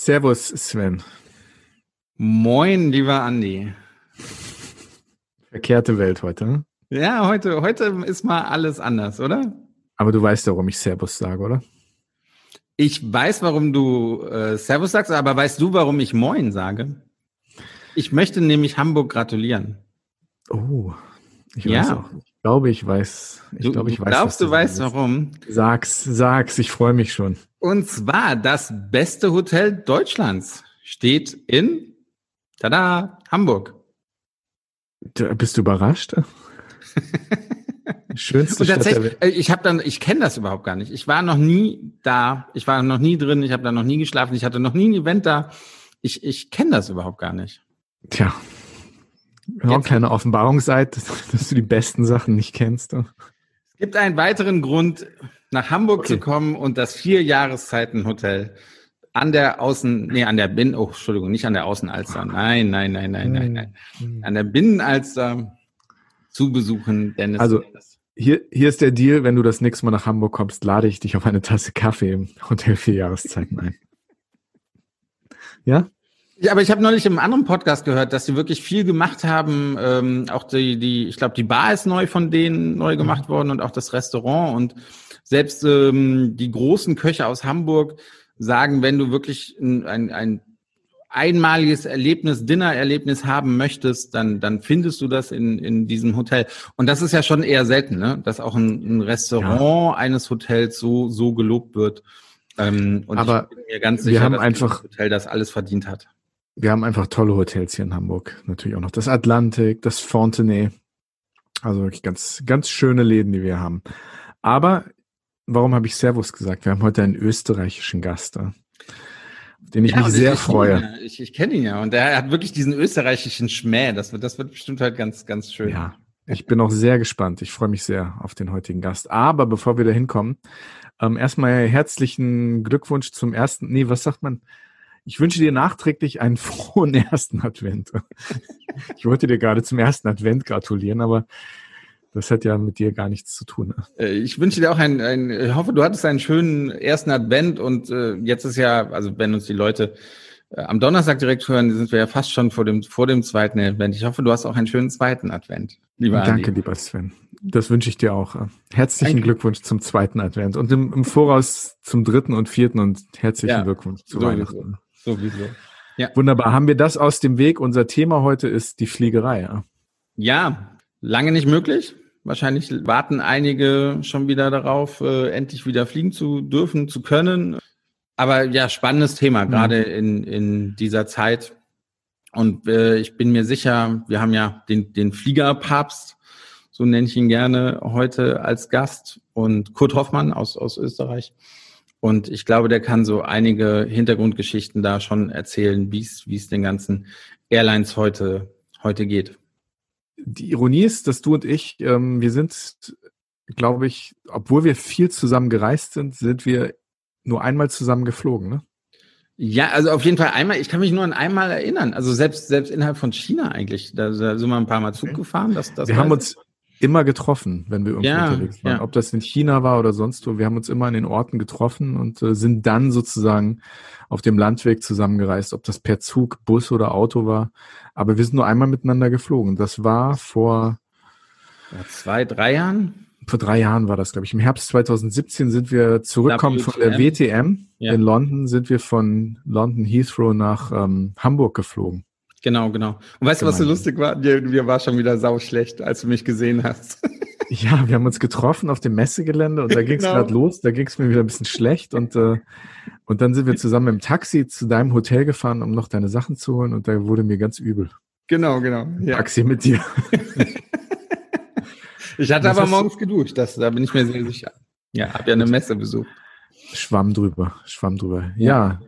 Servus, Sven. Moin, lieber Andi. Verkehrte Welt heute. Ne? Ja, heute, heute ist mal alles anders, oder? Aber du weißt warum ich Servus sage, oder? Ich weiß, warum du äh, Servus sagst, aber weißt du, warum ich Moin sage? Ich möchte nämlich Hamburg gratulieren. Oh, ich ja. weiß auch. Ich glaube, ich weiß. Ich du, glaube, ich du weiß. Glaubst du, weißt warum? Sag's, sag's. Ich freue mich schon. Und zwar das beste Hotel Deutschlands steht in, tada, Hamburg. Du, bist du überrascht? Schönste und tatsächlich, Stadt der Welt. Äh, ich habe dann, ich kenne das überhaupt gar nicht. Ich war noch nie da, ich war noch nie drin, ich habe da noch nie geschlafen, ich hatte noch nie ein Event da. Ich, ich kenne das überhaupt gar nicht. Tja, auch eine kleine Offenbarungsseite, dass du die besten Sachen nicht kennst. Es gibt einen weiteren Grund, nach Hamburg okay. zu kommen und das vier Jahreszeiten Hotel an der Außen, nee, an der Binnen, oh, Entschuldigung, nicht an der Außenalster. Nein, nein, nein, nein, nein, nein. Hm. An der Binnenalster zu besuchen, Dennis. Also, hier, hier ist der Deal, wenn du das nächste Mal nach Hamburg kommst, lade ich dich auf eine Tasse Kaffee im Hotel vier Jahreszeiten ein. Ja? Ja, aber ich habe neulich im anderen Podcast gehört, dass sie wirklich viel gemacht haben. Ähm, auch die, die, ich glaube, die Bar ist neu von denen neu mhm. gemacht worden und auch das Restaurant und selbst ähm, die großen Köche aus Hamburg sagen, wenn du wirklich ein, ein, ein einmaliges Erlebnis, Dinner-Erlebnis haben möchtest, dann, dann findest du das in, in diesem Hotel. Und das ist ja schon eher selten, ne? dass auch ein, ein Restaurant ja. eines Hotels so, so gelobt wird. Ähm, und Aber ich bin mir ganz sicher, wir haben dass einfach, das Hotel das alles verdient hat. Wir haben einfach tolle Hotels hier in Hamburg. Natürlich auch noch das Atlantik, das Fontenay. Also wirklich ganz, ganz schöne Läden, die wir haben. Aber warum habe ich Servus gesagt? Wir haben heute einen österreichischen Gast den ich ja, mich sehr ich, freue. Ja. Ich, ich kenne ihn ja und er hat wirklich diesen österreichischen Schmäh. Das wird, das wird bestimmt halt ganz, ganz schön. Ja, ich bin auch sehr gespannt. Ich freue mich sehr auf den heutigen Gast. Aber bevor wir da hinkommen, ähm, erstmal herzlichen Glückwunsch zum ersten, nee, was sagt man? Ich wünsche dir nachträglich einen frohen ersten Advent. Ich wollte dir gerade zum ersten Advent gratulieren, aber das hat ja mit dir gar nichts zu tun. Ne? Äh, ich wünsche dir auch einen, einen, ich hoffe, du hattest einen schönen ersten Advent und äh, jetzt ist ja, also wenn uns die Leute äh, am Donnerstag direkt hören, sind wir ja fast schon vor dem, vor dem zweiten Advent. Ich hoffe, du hast auch einen schönen zweiten Advent, lieber Danke, Andi. lieber Sven. Das wünsche ich dir auch. Herzlichen Danke. Glückwunsch zum zweiten Advent und im, im Voraus zum dritten und vierten und herzlichen ja, Glückwunsch zu sowieso. Weihnachten. Sowieso. Ja. Wunderbar. Haben wir das aus dem Weg? Unser Thema heute ist die Fliegerei. Ja lange nicht möglich. Wahrscheinlich warten einige schon wieder darauf, äh, endlich wieder fliegen zu dürfen, zu können. Aber ja, spannendes Thema, mhm. gerade in, in dieser Zeit. Und äh, ich bin mir sicher, wir haben ja den, den Fliegerpapst, so nenne ich ihn gerne, heute als Gast und Kurt Hoffmann aus, aus Österreich. Und ich glaube, der kann so einige Hintergrundgeschichten da schon erzählen, wie es wie es den ganzen Airlines heute, heute geht. Die Ironie ist, dass du und ich, ähm, wir sind, glaube ich, obwohl wir viel zusammen gereist sind, sind wir nur einmal zusammen geflogen, ne? Ja, also auf jeden Fall einmal, ich kann mich nur an einmal erinnern. Also selbst, selbst innerhalb von China eigentlich. Da, da sind wir ein paar Mal Zug gefahren. Das, das wir haben uns, immer getroffen, wenn wir irgendwo ja, unterwegs waren. Ja. Ob das in China war oder sonst wo. Wir haben uns immer an den Orten getroffen und äh, sind dann sozusagen auf dem Landweg zusammengereist, ob das per Zug, Bus oder Auto war. Aber wir sind nur einmal miteinander geflogen. Das war vor ja, zwei, drei Jahren? Vor drei Jahren war das, glaube ich. Im Herbst 2017 sind wir zurückgekommen von der WTM. In London sind wir von London Heathrow nach ähm, Hamburg geflogen. Genau, genau. Und weißt du, was so lustig war? Dir, mir war schon wieder sau schlecht, als du mich gesehen hast. Ja, wir haben uns getroffen auf dem Messegelände und da ging es genau. gerade los. Da ging es mir wieder ein bisschen schlecht und äh, und dann sind wir zusammen im Taxi zu deinem Hotel gefahren, um noch deine Sachen zu holen und da wurde mir ganz übel. Genau, genau. Ja. Taxi mit dir. ich hatte aber morgens geduscht, das, da bin ich mir sehr sicher. Ja, hab ja eine Messe besucht. Schwamm drüber, schwamm drüber. Ja,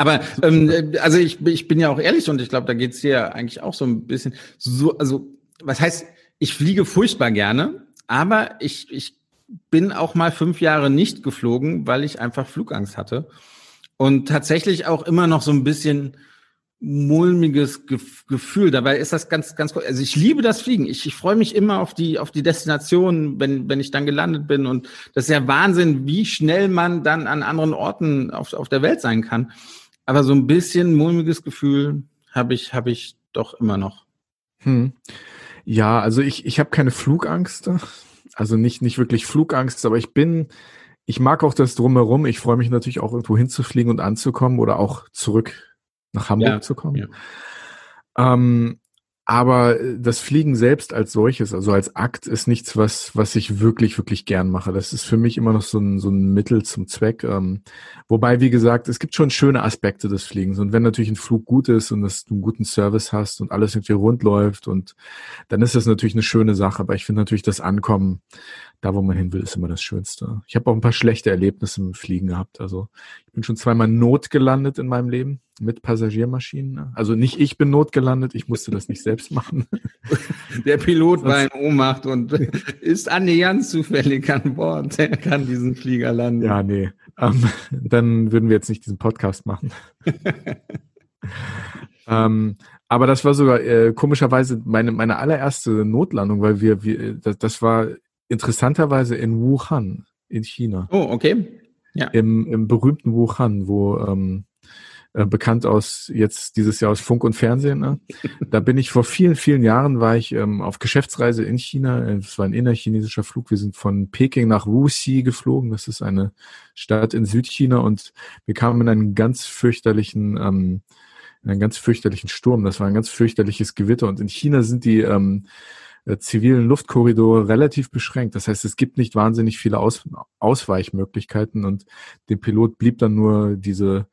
aber ähm, also ich, ich bin ja auch ehrlich und ich glaube, da geht's dir eigentlich auch so ein bisschen so, also was heißt, ich fliege furchtbar gerne, aber ich, ich bin auch mal fünf Jahre nicht geflogen, weil ich einfach Flugangst hatte. Und tatsächlich auch immer noch so ein bisschen mulmiges Gefühl. Dabei ist das ganz, ganz, also ich liebe das Fliegen. Ich, ich freue mich immer auf die, auf die Destination, wenn, wenn ich dann gelandet bin. Und das ist ja Wahnsinn, wie schnell man dann an anderen Orten auf, auf der Welt sein kann. Aber so ein bisschen mulmiges Gefühl habe ich, habe ich doch immer noch. Hm. Ja, also ich, ich habe keine Flugangst. Also nicht, nicht wirklich Flugangst, aber ich bin, ich mag auch das drumherum. Ich freue mich natürlich auch irgendwo hinzufliegen und anzukommen oder auch zurück nach Hamburg ja, zu kommen. Ja. Ähm, aber das Fliegen selbst als solches, also als Akt, ist nichts, was, was ich wirklich, wirklich gern mache. Das ist für mich immer noch so ein, so ein Mittel zum Zweck. Ähm, wobei, wie gesagt, es gibt schon schöne Aspekte des Fliegens. Und wenn natürlich ein Flug gut ist und dass du einen guten Service hast und alles irgendwie rund läuft und dann ist das natürlich eine schöne Sache. Aber ich finde natürlich das Ankommen da, wo man hin will, ist immer das Schönste. Ich habe auch ein paar schlechte Erlebnisse im Fliegen gehabt. Also ich bin schon zweimal notgelandet in meinem Leben mit Passagiermaschinen. Ne? Also nicht ich bin notgelandet, ich musste das nicht selbst machen. Der Pilot war in Ohnmacht und ist annähernd zufällig an Bord. Er kann diesen Flieger landen. Ja, nee. Ähm, dann würden wir jetzt nicht diesen Podcast machen. ähm, aber das war sogar äh, komischerweise meine, meine allererste Notlandung, weil wir, wir das, das war interessanterweise in Wuhan, in China. Oh, okay. Ja. Im, im berühmten Wuhan, wo ähm, äh, bekannt aus jetzt dieses Jahr aus Funk und Fernsehen. Ne? Da bin ich vor vielen, vielen Jahren war ich ähm, auf Geschäftsreise in China. Es war ein innerchinesischer Flug. Wir sind von Peking nach Wuxi geflogen. Das ist eine Stadt in Südchina und wir kamen in einen ganz fürchterlichen ähm, in einen ganz fürchterlichen Sturm. Das war ein ganz fürchterliches Gewitter. Und in China sind die ähm, äh, zivilen Luftkorridore relativ beschränkt. Das heißt, es gibt nicht wahnsinnig viele Aus Ausweichmöglichkeiten und dem Pilot blieb dann nur diese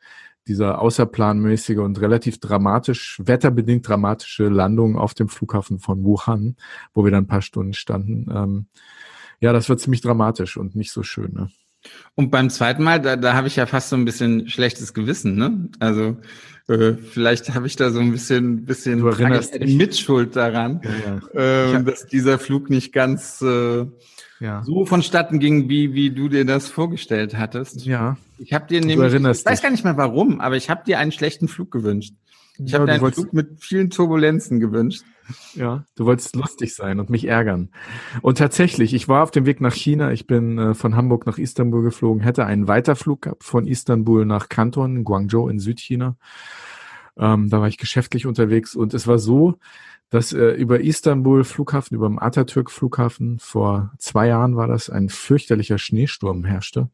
dieser außerplanmäßige und relativ dramatisch, wetterbedingt dramatische Landung auf dem Flughafen von Wuhan, wo wir dann ein paar Stunden standen. Ähm, ja, das war ziemlich dramatisch und nicht so schön. Ne? Und beim zweiten Mal, da, da habe ich ja fast so ein bisschen schlechtes Gewissen, ne? Also äh, vielleicht habe ich da so ein bisschen, bisschen du erinnerst Mitschuld daran, ja, ja. Äh, dass dieser Flug nicht ganz äh, ja. so vonstatten ging, wie, wie du dir das vorgestellt hattest. Ja. Ich habe dir nämlich, ich weiß gar nicht mehr warum, aber ich habe dir einen schlechten Flug gewünscht. Ich ja, habe einen Flug mit vielen Turbulenzen gewünscht. Ja, du wolltest lustig sein und mich ärgern. Und tatsächlich, ich war auf dem Weg nach China. Ich bin äh, von Hamburg nach Istanbul geflogen, hätte einen Weiterflug gehabt von Istanbul nach Kanton, Guangzhou in Südchina. Ähm, da war ich geschäftlich unterwegs und es war so, dass äh, über Istanbul Flughafen, über dem Atatürk Flughafen vor zwei Jahren war das, ein fürchterlicher Schneesturm herrschte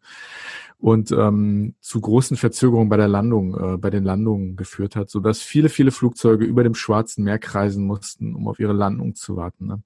und ähm, zu großen Verzögerungen bei der Landung, äh, bei den Landungen geführt hat, so dass viele, viele Flugzeuge über dem Schwarzen Meer kreisen mussten, um auf ihre Landung zu warten. Ne?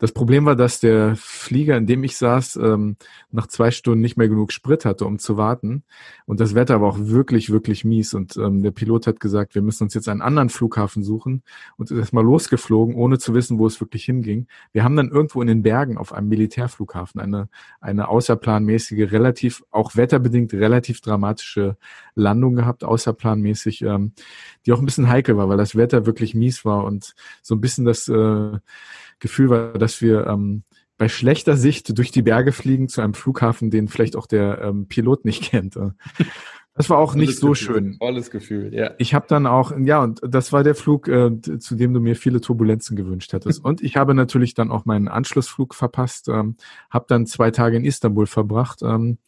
Das Problem war, dass der Flieger, in dem ich saß, ähm, nach zwei Stunden nicht mehr genug Sprit hatte, um zu warten. Und das Wetter war auch wirklich, wirklich mies. Und ähm, der Pilot hat gesagt, wir müssen uns jetzt einen anderen Flughafen suchen und ist erstmal losgeflogen, ohne zu wissen, wo es wirklich hinging. Wir haben dann irgendwo in den Bergen auf einem Militärflughafen eine, eine außerplanmäßige, relativ auch Wetter wetterbedingt relativ dramatische Landung gehabt, außerplanmäßig, ähm, die auch ein bisschen heikel war, weil das Wetter wirklich mies war und so ein bisschen das äh, Gefühl war, dass wir ähm, bei schlechter Sicht durch die Berge fliegen zu einem Flughafen, den vielleicht auch der ähm, Pilot nicht kennt. Das war auch nicht so Gefühl. schön. Tolles Gefühl, ja. Ich habe dann auch, ja, und das war der Flug, äh, zu dem du mir viele Turbulenzen gewünscht hattest. und ich habe natürlich dann auch meinen Anschlussflug verpasst, ähm, habe dann zwei Tage in Istanbul verbracht. Ähm,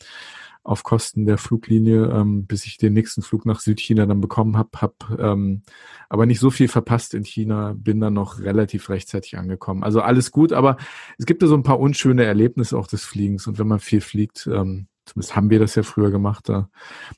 auf Kosten der Fluglinie, ähm, bis ich den nächsten Flug nach Südchina dann bekommen habe, habe ähm, aber nicht so viel verpasst in China, bin dann noch relativ rechtzeitig angekommen. Also alles gut, aber es gibt ja so ein paar unschöne Erlebnisse auch des Fliegens und wenn man viel fliegt, ähm, zumindest haben wir das ja früher gemacht, da,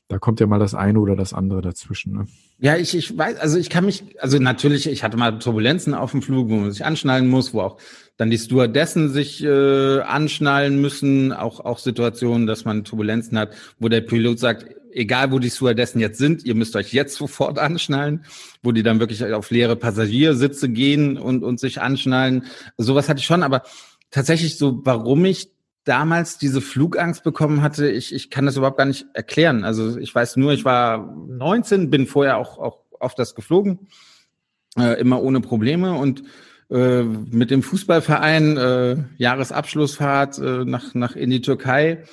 da kommt ja mal das eine oder das andere dazwischen. Ne? Ja, ich, ich weiß, also ich kann mich, also natürlich, ich hatte mal Turbulenzen auf dem Flug, wo man sich anschnallen muss, wo auch dann die Stewardessen sich äh, anschnallen müssen, auch, auch Situationen, dass man Turbulenzen hat, wo der Pilot sagt, egal wo die Stewardessen jetzt sind, ihr müsst euch jetzt sofort anschnallen, wo die dann wirklich auf leere Passagiersitze gehen und, und sich anschnallen. Sowas hatte ich schon, aber tatsächlich so, warum ich damals diese Flugangst bekommen hatte, ich, ich kann das überhaupt gar nicht erklären. Also ich weiß nur, ich war 19, bin vorher auch, auch oft das geflogen, äh, immer ohne Probleme und äh, mit dem Fußballverein äh, Jahresabschlussfahrt äh, nach, nach in die Türkei.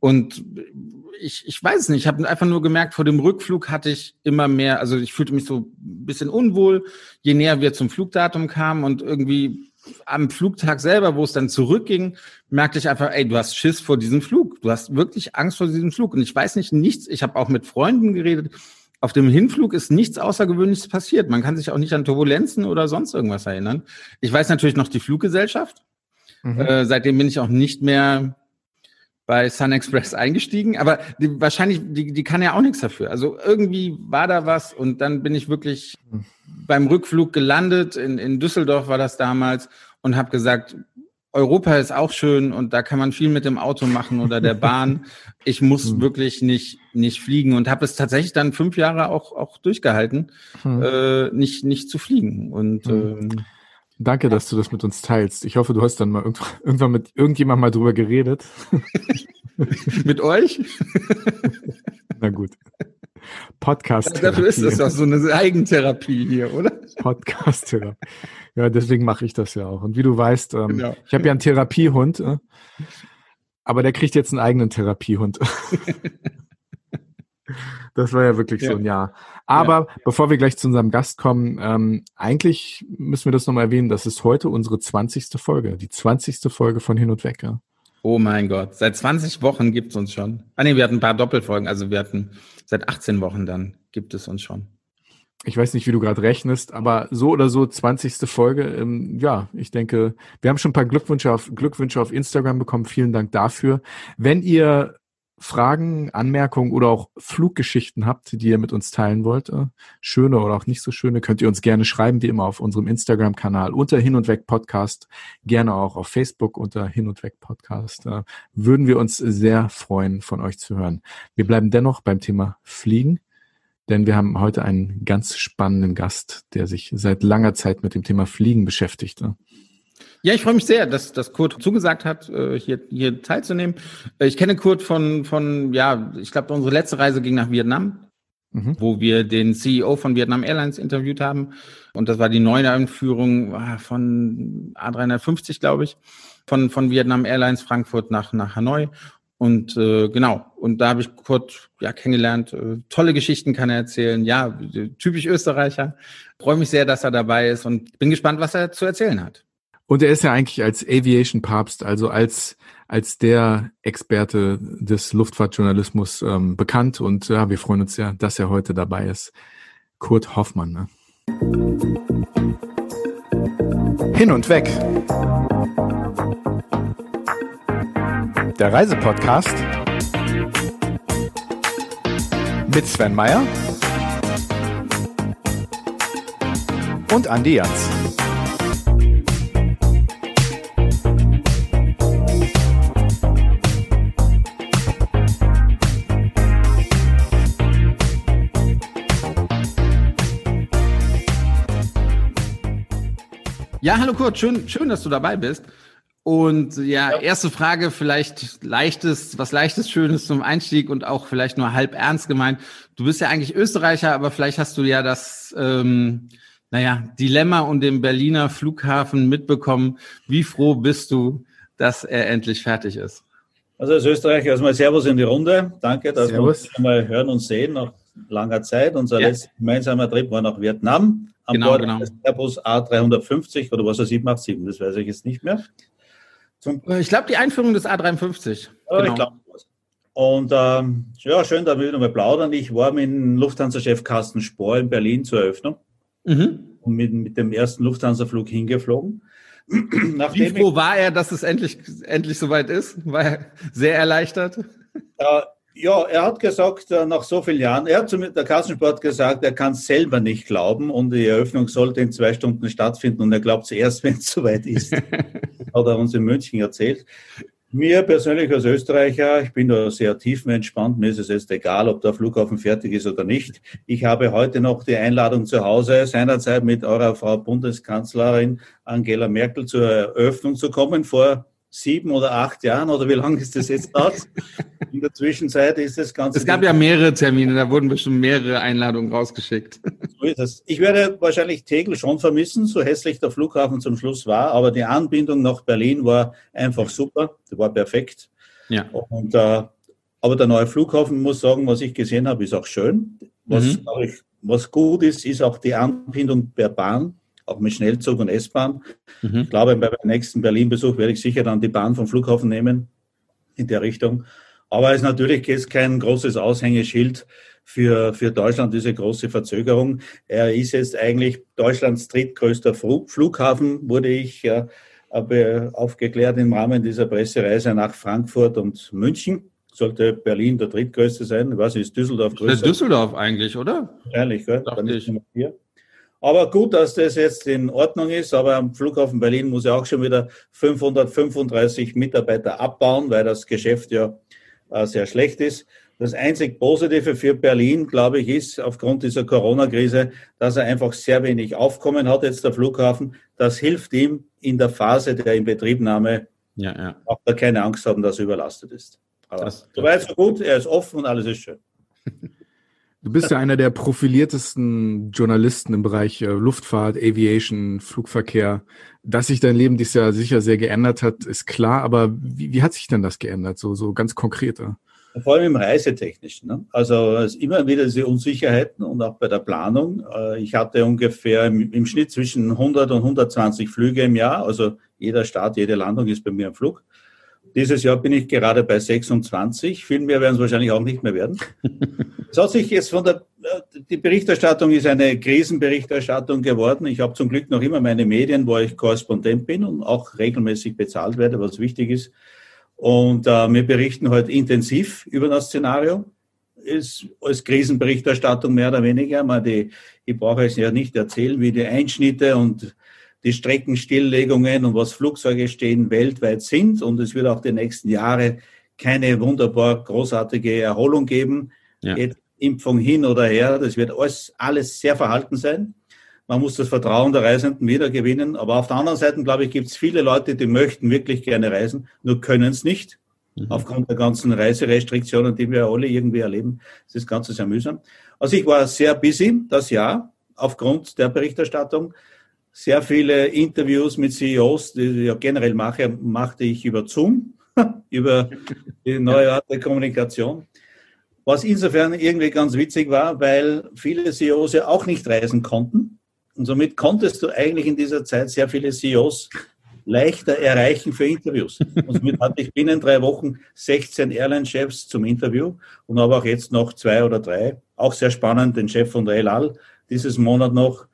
Und ich, ich weiß nicht, ich habe einfach nur gemerkt, vor dem Rückflug hatte ich immer mehr, also ich fühlte mich so ein bisschen unwohl, je näher wir zum Flugdatum kamen und irgendwie am Flugtag selber, wo es dann zurückging, merkte ich einfach, ey, du hast Schiss vor diesem Flug. Du hast wirklich Angst vor diesem Flug. Und ich weiß nicht nichts, ich habe auch mit Freunden geredet, auf dem Hinflug ist nichts Außergewöhnliches passiert. Man kann sich auch nicht an Turbulenzen oder sonst irgendwas erinnern. Ich weiß natürlich noch die Fluggesellschaft. Mhm. Äh, seitdem bin ich auch nicht mehr bei Sun Express eingestiegen, aber die, wahrscheinlich, die, die kann ja auch nichts dafür. Also irgendwie war da was und dann bin ich wirklich beim Rückflug gelandet. In, in Düsseldorf war das damals und habe gesagt, Europa ist auch schön und da kann man viel mit dem Auto machen oder der Bahn. Ich muss mhm. wirklich nicht nicht fliegen und habe es tatsächlich dann fünf Jahre auch auch durchgehalten, mhm. äh, nicht nicht zu fliegen. Und mhm. ähm, danke, dass du das mit uns teilst. Ich hoffe, du hast dann mal irgendwann mit irgendjemand mal drüber geredet. mit euch? Na gut. Podcast. -Therapie. Dafür ist das doch so eine Eigentherapie hier, oder? Podcast-Therapie. Ja, deswegen mache ich das ja auch. Und wie du weißt, ähm, genau. ich habe ja einen Therapiehund, äh, aber der kriegt jetzt einen eigenen Therapiehund. das war ja wirklich ja. so ein Jahr. Aber ja. bevor wir gleich zu unserem Gast kommen, ähm, eigentlich müssen wir das nochmal erwähnen, das ist heute unsere 20. Folge, die 20. Folge von Hin und Weg. Ja. Oh mein Gott, seit 20 Wochen gibt es uns schon. Ah nee, wir hatten ein paar Doppelfolgen, also wir hatten seit 18 Wochen dann gibt es uns schon. Ich weiß nicht, wie du gerade rechnest, aber so oder so 20. Folge. Ähm, ja, ich denke, wir haben schon ein paar Glückwünsche auf, Glückwünsche auf Instagram bekommen. Vielen Dank dafür. Wenn ihr Fragen, Anmerkungen oder auch Fluggeschichten habt, die ihr mit uns teilen wollt, äh, schöne oder auch nicht so schöne, könnt ihr uns gerne schreiben, wie immer auf unserem Instagram-Kanal unter Hin und Weg Podcast, gerne auch auf Facebook unter Hin und Weg Podcast. Äh, würden wir uns sehr freuen, von euch zu hören. Wir bleiben dennoch beim Thema Fliegen, denn wir haben heute einen ganz spannenden Gast, der sich seit langer Zeit mit dem Thema Fliegen beschäftigt. Ja, ich freue mich sehr, dass, dass Kurt zugesagt hat, äh, hier, hier teilzunehmen. Äh, ich kenne Kurt von, von ja, ich glaube, unsere letzte Reise ging nach Vietnam, mhm. wo wir den CEO von Vietnam Airlines interviewt haben. Und das war die neue Einführung ah, von A350, glaube ich, von, von Vietnam Airlines Frankfurt nach, nach Hanoi. Und äh, genau, und da habe ich Kurt ja kennengelernt. Äh, tolle Geschichten kann er erzählen. Ja, typisch Österreicher. Freue mich sehr, dass er dabei ist und bin gespannt, was er zu erzählen hat. Und er ist ja eigentlich als Aviation Papst, also als als der Experte des Luftfahrtjournalismus ähm, bekannt. Und ja, wir freuen uns ja, dass er heute dabei ist. Kurt Hoffmann. Ne? Hin und weg. Der Reisepodcast mit Sven Meyer und Andi Jans. Ja, hallo Kurt, schön, schön, dass du dabei bist. Und ja, ja, erste Frage, vielleicht leichtes, was leichtes, schönes zum Einstieg und auch vielleicht nur halb ernst gemeint. Du bist ja eigentlich Österreicher, aber vielleicht hast du ja das, ähm, naja, Dilemma und den Berliner Flughafen mitbekommen. Wie froh bist du, dass er endlich fertig ist? Also als Österreicher erstmal Servus in die Runde. Danke, dass Servus. wir uns mal hören und sehen nach langer Zeit. Unser ja. letzter gemeinsamer Trip war nach Vietnam an genau, Bord genau. des Airbus A350 oder was er 787, das weiß ich jetzt nicht mehr. Zum ich glaube, die Einführung des A350. Oh, genau. Ich glaube, und ähm, ja, schön, da will ich nochmal plaudern. Ich war mit dem Lufthansa-Chef Carsten Spohr in Berlin zur Eröffnung mhm. und mit, mit dem ersten Lufthansa-Flug hingeflogen. Wie froh war er, dass es endlich, endlich soweit ist? War er sehr erleichtert? Äh, ja, er hat gesagt, äh, nach so vielen Jahren, er hat zu der Kassensport gesagt, er kann es selber nicht glauben und die Eröffnung sollte in zwei Stunden stattfinden und er glaubt es erst, wenn es soweit ist. hat er uns in München erzählt. Mir persönlich als Österreicher, ich bin da sehr tiefenentspannt, mir ist es jetzt egal, ob der Flughafen fertig ist oder nicht. Ich habe heute noch die Einladung zu Hause, seinerzeit mit eurer Frau Bundeskanzlerin Angela Merkel zur Eröffnung zu kommen vor sieben oder acht Jahren oder wie lange ist das jetzt aus? In der Zwischenzeit ist das Ganze. Es gab ja mehrere Termine, da wurden bestimmt mehrere Einladungen rausgeschickt. So ist es. Ich werde wahrscheinlich Tegel schon vermissen, so hässlich der Flughafen zum Schluss war, aber die Anbindung nach Berlin war einfach super, die war perfekt. Ja. Und, äh, aber der neue Flughafen, muss sagen, was ich gesehen habe, ist auch schön. Was, mhm. ich, was gut ist, ist auch die Anbindung per Bahn auch mit Schnellzug und S-Bahn. Mhm. Ich glaube, bei meinem nächsten Berlin-Besuch werde ich sicher dann die Bahn vom Flughafen nehmen in der Richtung. Aber es ist natürlich jetzt kein großes Aushängeschild für, für Deutschland diese große Verzögerung. Er ist jetzt eigentlich Deutschlands drittgrößter Flughafen, wurde ich aufgeklärt im Rahmen dieser Pressereise nach Frankfurt und München. Sollte Berlin der drittgrößte sein. Was ist Düsseldorf größer? Der Düsseldorf eigentlich, oder? Ehrlich, gell? Dann ist Nummer vier. Aber gut, dass das jetzt in Ordnung ist. Aber am Flughafen Berlin muss ja auch schon wieder 535 Mitarbeiter abbauen, weil das Geschäft ja äh, sehr schlecht ist. Das einzig Positive für Berlin, glaube ich, ist aufgrund dieser Corona-Krise, dass er einfach sehr wenig Aufkommen hat, jetzt der Flughafen. Das hilft ihm in der Phase der Inbetriebnahme. Ja, ja. Auch da keine Angst haben, dass er überlastet ist. Aber das, soweit so gut, er ist offen und alles ist schön. Du bist ja einer der profiliertesten Journalisten im Bereich äh, Luftfahrt, Aviation, Flugverkehr. Dass sich dein Leben dieses Jahr sicher sehr geändert hat, ist klar. Aber wie, wie hat sich denn das geändert, so, so ganz konkreter? Vor allem im Reisetechnischen. Ne? Also immer wieder diese Unsicherheiten und auch bei der Planung. Äh, ich hatte ungefähr im, im Schnitt zwischen 100 und 120 Flüge im Jahr. Also jeder Start, jede Landung ist bei mir ein Flug. Dieses Jahr bin ich gerade bei 26. Viel mehr werden es wahrscheinlich auch nicht mehr werden. Es hat sich jetzt von der, die Berichterstattung ist eine Krisenberichterstattung geworden. Ich habe zum Glück noch immer meine Medien, wo ich Korrespondent bin und auch regelmäßig bezahlt werde, was wichtig ist. Und äh, wir berichten heute intensiv über das Szenario. Ist als Krisenberichterstattung mehr oder weniger. Man die, ich brauche es ja nicht erzählen, wie die Einschnitte und die Streckenstilllegungen und was Flugzeuge stehen weltweit sind. Und es wird auch die nächsten Jahre keine wunderbar großartige Erholung geben. Ja. Impfung hin oder her, das wird alles, alles sehr verhalten sein. Man muss das Vertrauen der Reisenden wiedergewinnen. Aber auf der anderen Seite, glaube ich, gibt es viele Leute, die möchten wirklich gerne reisen, nur können es nicht. Mhm. Aufgrund der ganzen Reiserestriktionen, die wir alle irgendwie erleben. Das ist ganz sehr mühsam. Also ich war sehr busy das Jahr aufgrund der Berichterstattung sehr viele Interviews mit CEOs, die ich ja generell mache, machte ich über Zoom, über die neue Art der Kommunikation. Was insofern irgendwie ganz witzig war, weil viele CEOs ja auch nicht reisen konnten. Und somit konntest du eigentlich in dieser Zeit sehr viele CEOs leichter erreichen für Interviews. Und somit hatte ich binnen drei Wochen 16 Airline-Chefs zum Interview und habe auch jetzt noch zwei oder drei. Auch sehr spannend, den Chef von der El Al dieses Monat noch,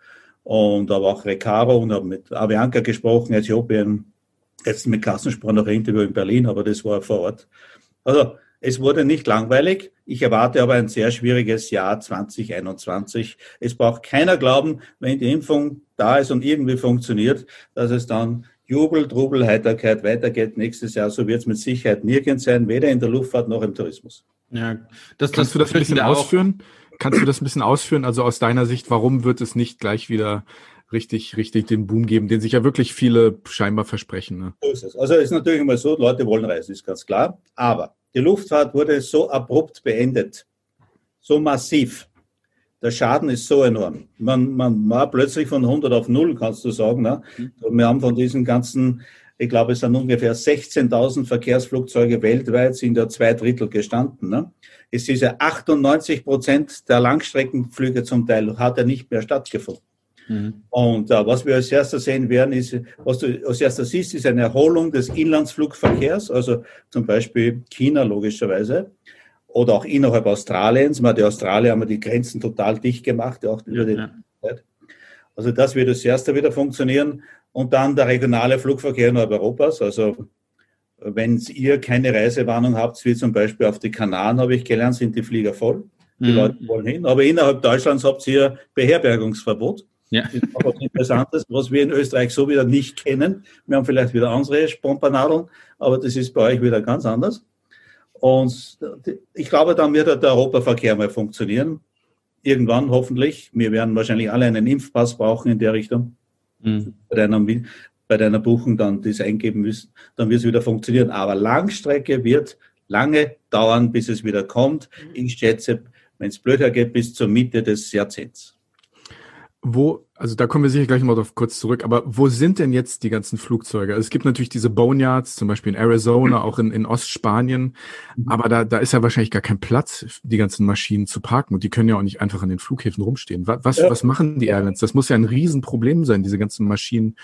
und habe auch Recaro und habe mit Avianca gesprochen, Äthiopien, jetzt mit Klassensprung noch ein Interview in Berlin, aber das war vor Ort. Also es wurde nicht langweilig. Ich erwarte aber ein sehr schwieriges Jahr 2021. Es braucht keiner glauben, wenn die Impfung da ist und irgendwie funktioniert, dass es dann Jubel, Trubel, Heiterkeit weitergeht nächstes Jahr. So wird es mit Sicherheit nirgends sein, weder in der Luftfahrt noch im Tourismus. Ja, das, Kannst das du das ein bisschen ausführen? Kannst du das ein bisschen ausführen? Also aus deiner Sicht, warum wird es nicht gleich wieder richtig, richtig den Boom geben, den sich ja wirklich viele scheinbar versprechen? Ne? So ist es. Also es ist natürlich immer so, Leute wollen reisen, ist ganz klar. Aber die Luftfahrt wurde so abrupt beendet, so massiv. Der Schaden ist so enorm. Man, man war plötzlich von 100 auf 0, kannst du sagen. Ne? Wir haben von diesen ganzen, ich glaube, es sind ungefähr 16.000 Verkehrsflugzeuge weltweit, sind ja zwei Drittel gestanden. Ne? Es ist ja 98 Prozent der Langstreckenflüge zum Teil hat ja nicht mehr stattgefunden. Mhm. Und äh, was wir als erstes sehen werden, ist, was du als erstes siehst, ist eine Erholung des Inlandsflugverkehrs, also zum Beispiel China logischerweise oder auch innerhalb Australiens. Man, die Australier haben die Grenzen total dicht gemacht, auch über die ja. Zeit. Also das wird als erster wieder funktionieren. Und dann der regionale Flugverkehr innerhalb Europas, also wenn ihr keine Reisewarnung habt, wie zum Beispiel auf die Kanaren, habe ich gelernt, sind die Flieger voll. Die mhm. Leute wollen hin. Aber innerhalb Deutschlands habt ihr Beherbergungsverbot. Ja. Das ist auch was Interessantes, was wir in Österreich so wieder nicht kennen. Wir haben vielleicht wieder andere Spompanadeln, aber das ist bei euch wieder ganz anders. Und ich glaube, dann wird der Europaverkehr mal funktionieren. Irgendwann hoffentlich. Wir werden wahrscheinlich alle einen Impfpass brauchen in der Richtung. Mhm. Bei, deiner Buchung dann das eingeben müssen, dann wird es wieder funktionieren. Aber Langstrecke wird lange dauern, bis es wieder kommt. Ich schätze, wenn es blöder geht, bis zur Mitte des Jahrzehnts. Wo, also da kommen wir sicher gleich mal drauf kurz zurück, aber wo sind denn jetzt die ganzen Flugzeuge? Also es gibt natürlich diese Boneyards, zum Beispiel in Arizona, auch in, in Ostspanien, mhm. aber da, da ist ja wahrscheinlich gar kein Platz, die ganzen Maschinen zu parken und die können ja auch nicht einfach an den Flughäfen rumstehen. Was, was, ja. was machen die Airlines? Das muss ja ein Riesenproblem sein, diese ganzen Maschinen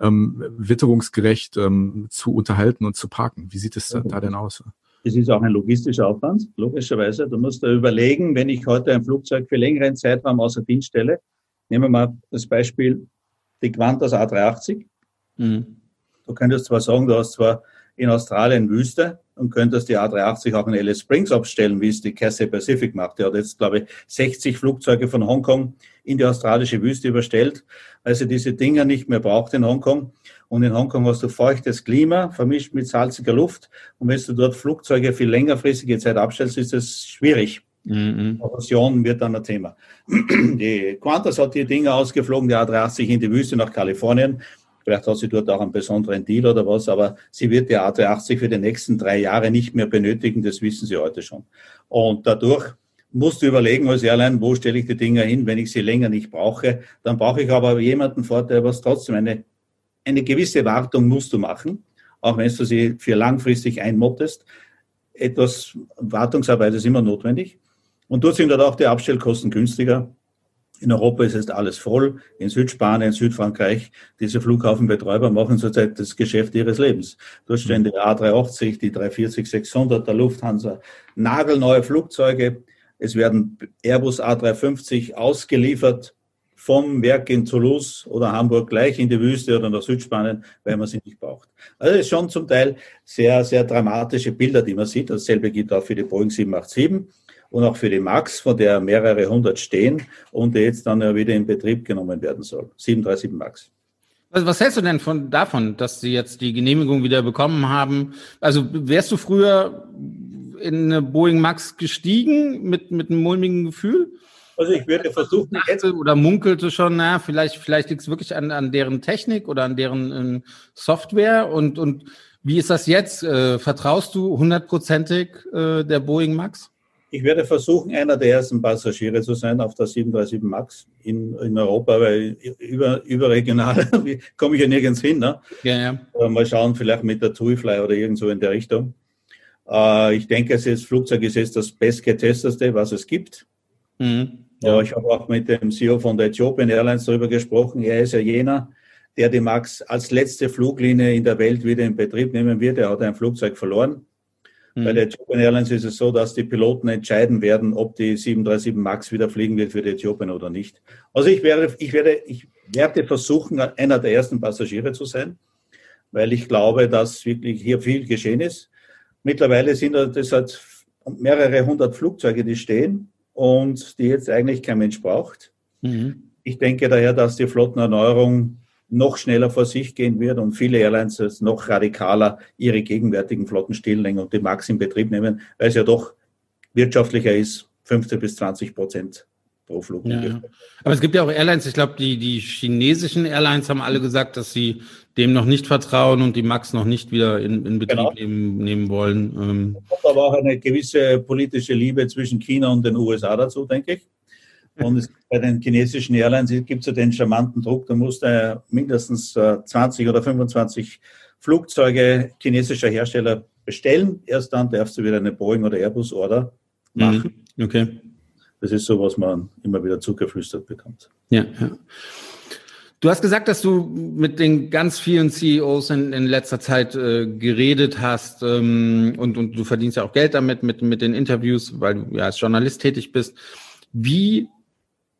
ähm, witterungsgerecht ähm, zu unterhalten und zu parken. Wie sieht es da, da denn aus? Es ist auch ein logistischer Aufwand, logischerweise. Du musst da überlegen, wenn ich heute ein Flugzeug für längeren Zeitraum außer Dienst stelle, nehmen wir mal das Beispiel die Qantas A380. Mhm. Du könntest zwar sagen, du hast zwar in Australien Wüste und könntest die A380 auch in Alice Springs abstellen, wie es die Cathay Pacific macht. Der hat jetzt, glaube ich, 60 Flugzeuge von Hongkong in die australische Wüste überstellt, weil sie diese Dinger nicht mehr braucht in Hongkong. Und in Hongkong hast du feuchtes Klima, vermischt mit salziger Luft. Und wenn du dort Flugzeuge für längerfristige Zeit abstellst, ist das schwierig. Mhm. Erosion wird dann ein Thema. Die Qantas hat die Dinger ausgeflogen, die A380 in die Wüste nach Kalifornien. Vielleicht hat sie dort auch einen besonderen Deal oder was, aber sie wird die A380 für die nächsten drei Jahre nicht mehr benötigen, das wissen sie heute schon. Und dadurch musst du überlegen als Airline, wo stelle ich die Dinger hin, wenn ich sie länger nicht brauche. Dann brauche ich aber jemanden vor, der was trotzdem eine, eine gewisse Wartung musst du machen, auch wenn du sie für langfristig einmottest. Etwas Wartungsarbeit ist immer notwendig. Und dort sind dann auch die Abstellkosten günstiger. In Europa ist es alles voll. In Südspanien, Südfrankreich, diese Flughafenbetreiber machen zurzeit das Geschäft ihres Lebens. Dort stehen die A380, die 340, 600 der Lufthansa, nagelneue Flugzeuge. Es werden Airbus A350 ausgeliefert vom Werk in Toulouse oder Hamburg gleich in die Wüste oder nach Südspanien, weil man sie nicht braucht. Also es ist schon zum Teil sehr, sehr dramatische Bilder, die man sieht. Dasselbe gilt auch für die Boeing 787 und auch für die MAX, von der mehrere hundert stehen und die jetzt dann ja wieder in Betrieb genommen werden soll. 737 MAX. Also was hältst du denn von davon, dass sie jetzt die Genehmigung wieder bekommen haben? Also wärst du früher in eine Boeing Max gestiegen mit, mit einem mulmigen Gefühl? Also ich würde versuchen. Dachte oder munkelte schon, na, vielleicht, vielleicht liegt es wirklich an, an deren Technik oder an deren ähm, Software und, und wie ist das jetzt? Äh, vertraust du hundertprozentig äh, der Boeing Max? Ich werde versuchen, einer der ersten Passagiere zu sein auf der 737 MAX in, in Europa, weil über, überregional komme ich ja nirgends hin. Ne? Ja, ja. Mal schauen, vielleicht mit der TUI-Fly oder irgendwo in der Richtung. Äh, ich denke, das Flugzeug ist jetzt das bestgetesteste, was es gibt. Mhm. Ja. Ich habe auch mit dem CEO von der Ethiopian Airlines darüber gesprochen. Er ist ja jener, der die MAX als letzte Fluglinie in der Welt wieder in Betrieb nehmen wird. Er hat ein Flugzeug verloren. Bei der Ethiopian Airlines ist es so, dass die Piloten entscheiden werden, ob die 737 MAX wieder fliegen wird für die Äthiopien oder nicht. Also ich werde, ich werde, ich werde versuchen, einer der ersten Passagiere zu sein, weil ich glaube, dass wirklich hier viel geschehen ist. Mittlerweile sind das halt mehrere hundert Flugzeuge, die stehen und die jetzt eigentlich kein Mensch braucht. Mhm. Ich denke daher, dass die Flottenerneuerung noch schneller vor sich gehen wird und viele Airlines jetzt noch radikaler ihre gegenwärtigen Flotten stilllegen und die Max in Betrieb nehmen, weil es ja doch wirtschaftlicher ist, 15 bis 20 Prozent pro Flug. Ja, Aber es gibt ja auch Airlines, ich glaube, die, die chinesischen Airlines haben alle gesagt, dass sie dem noch nicht vertrauen und die Max noch nicht wieder in, in Betrieb genau. nehmen, nehmen wollen. Ähm. Aber auch eine gewisse politische Liebe zwischen China und den USA dazu, denke ich. Und es, bei den chinesischen Airlines gibt es ja den charmanten Druck, da musst du mindestens 20 äh, oder 25 Flugzeuge chinesischer Hersteller bestellen. Erst dann darfst du wieder eine Boeing- oder Airbus-Order mhm. machen. Okay. Das ist so, was man immer wieder zugeflüstert bekommt. Ja, ja. Du hast gesagt, dass du mit den ganz vielen CEOs in, in letzter Zeit äh, geredet hast ähm, und, und du verdienst ja auch Geld damit, mit, mit den Interviews, weil du ja als Journalist tätig bist. Wie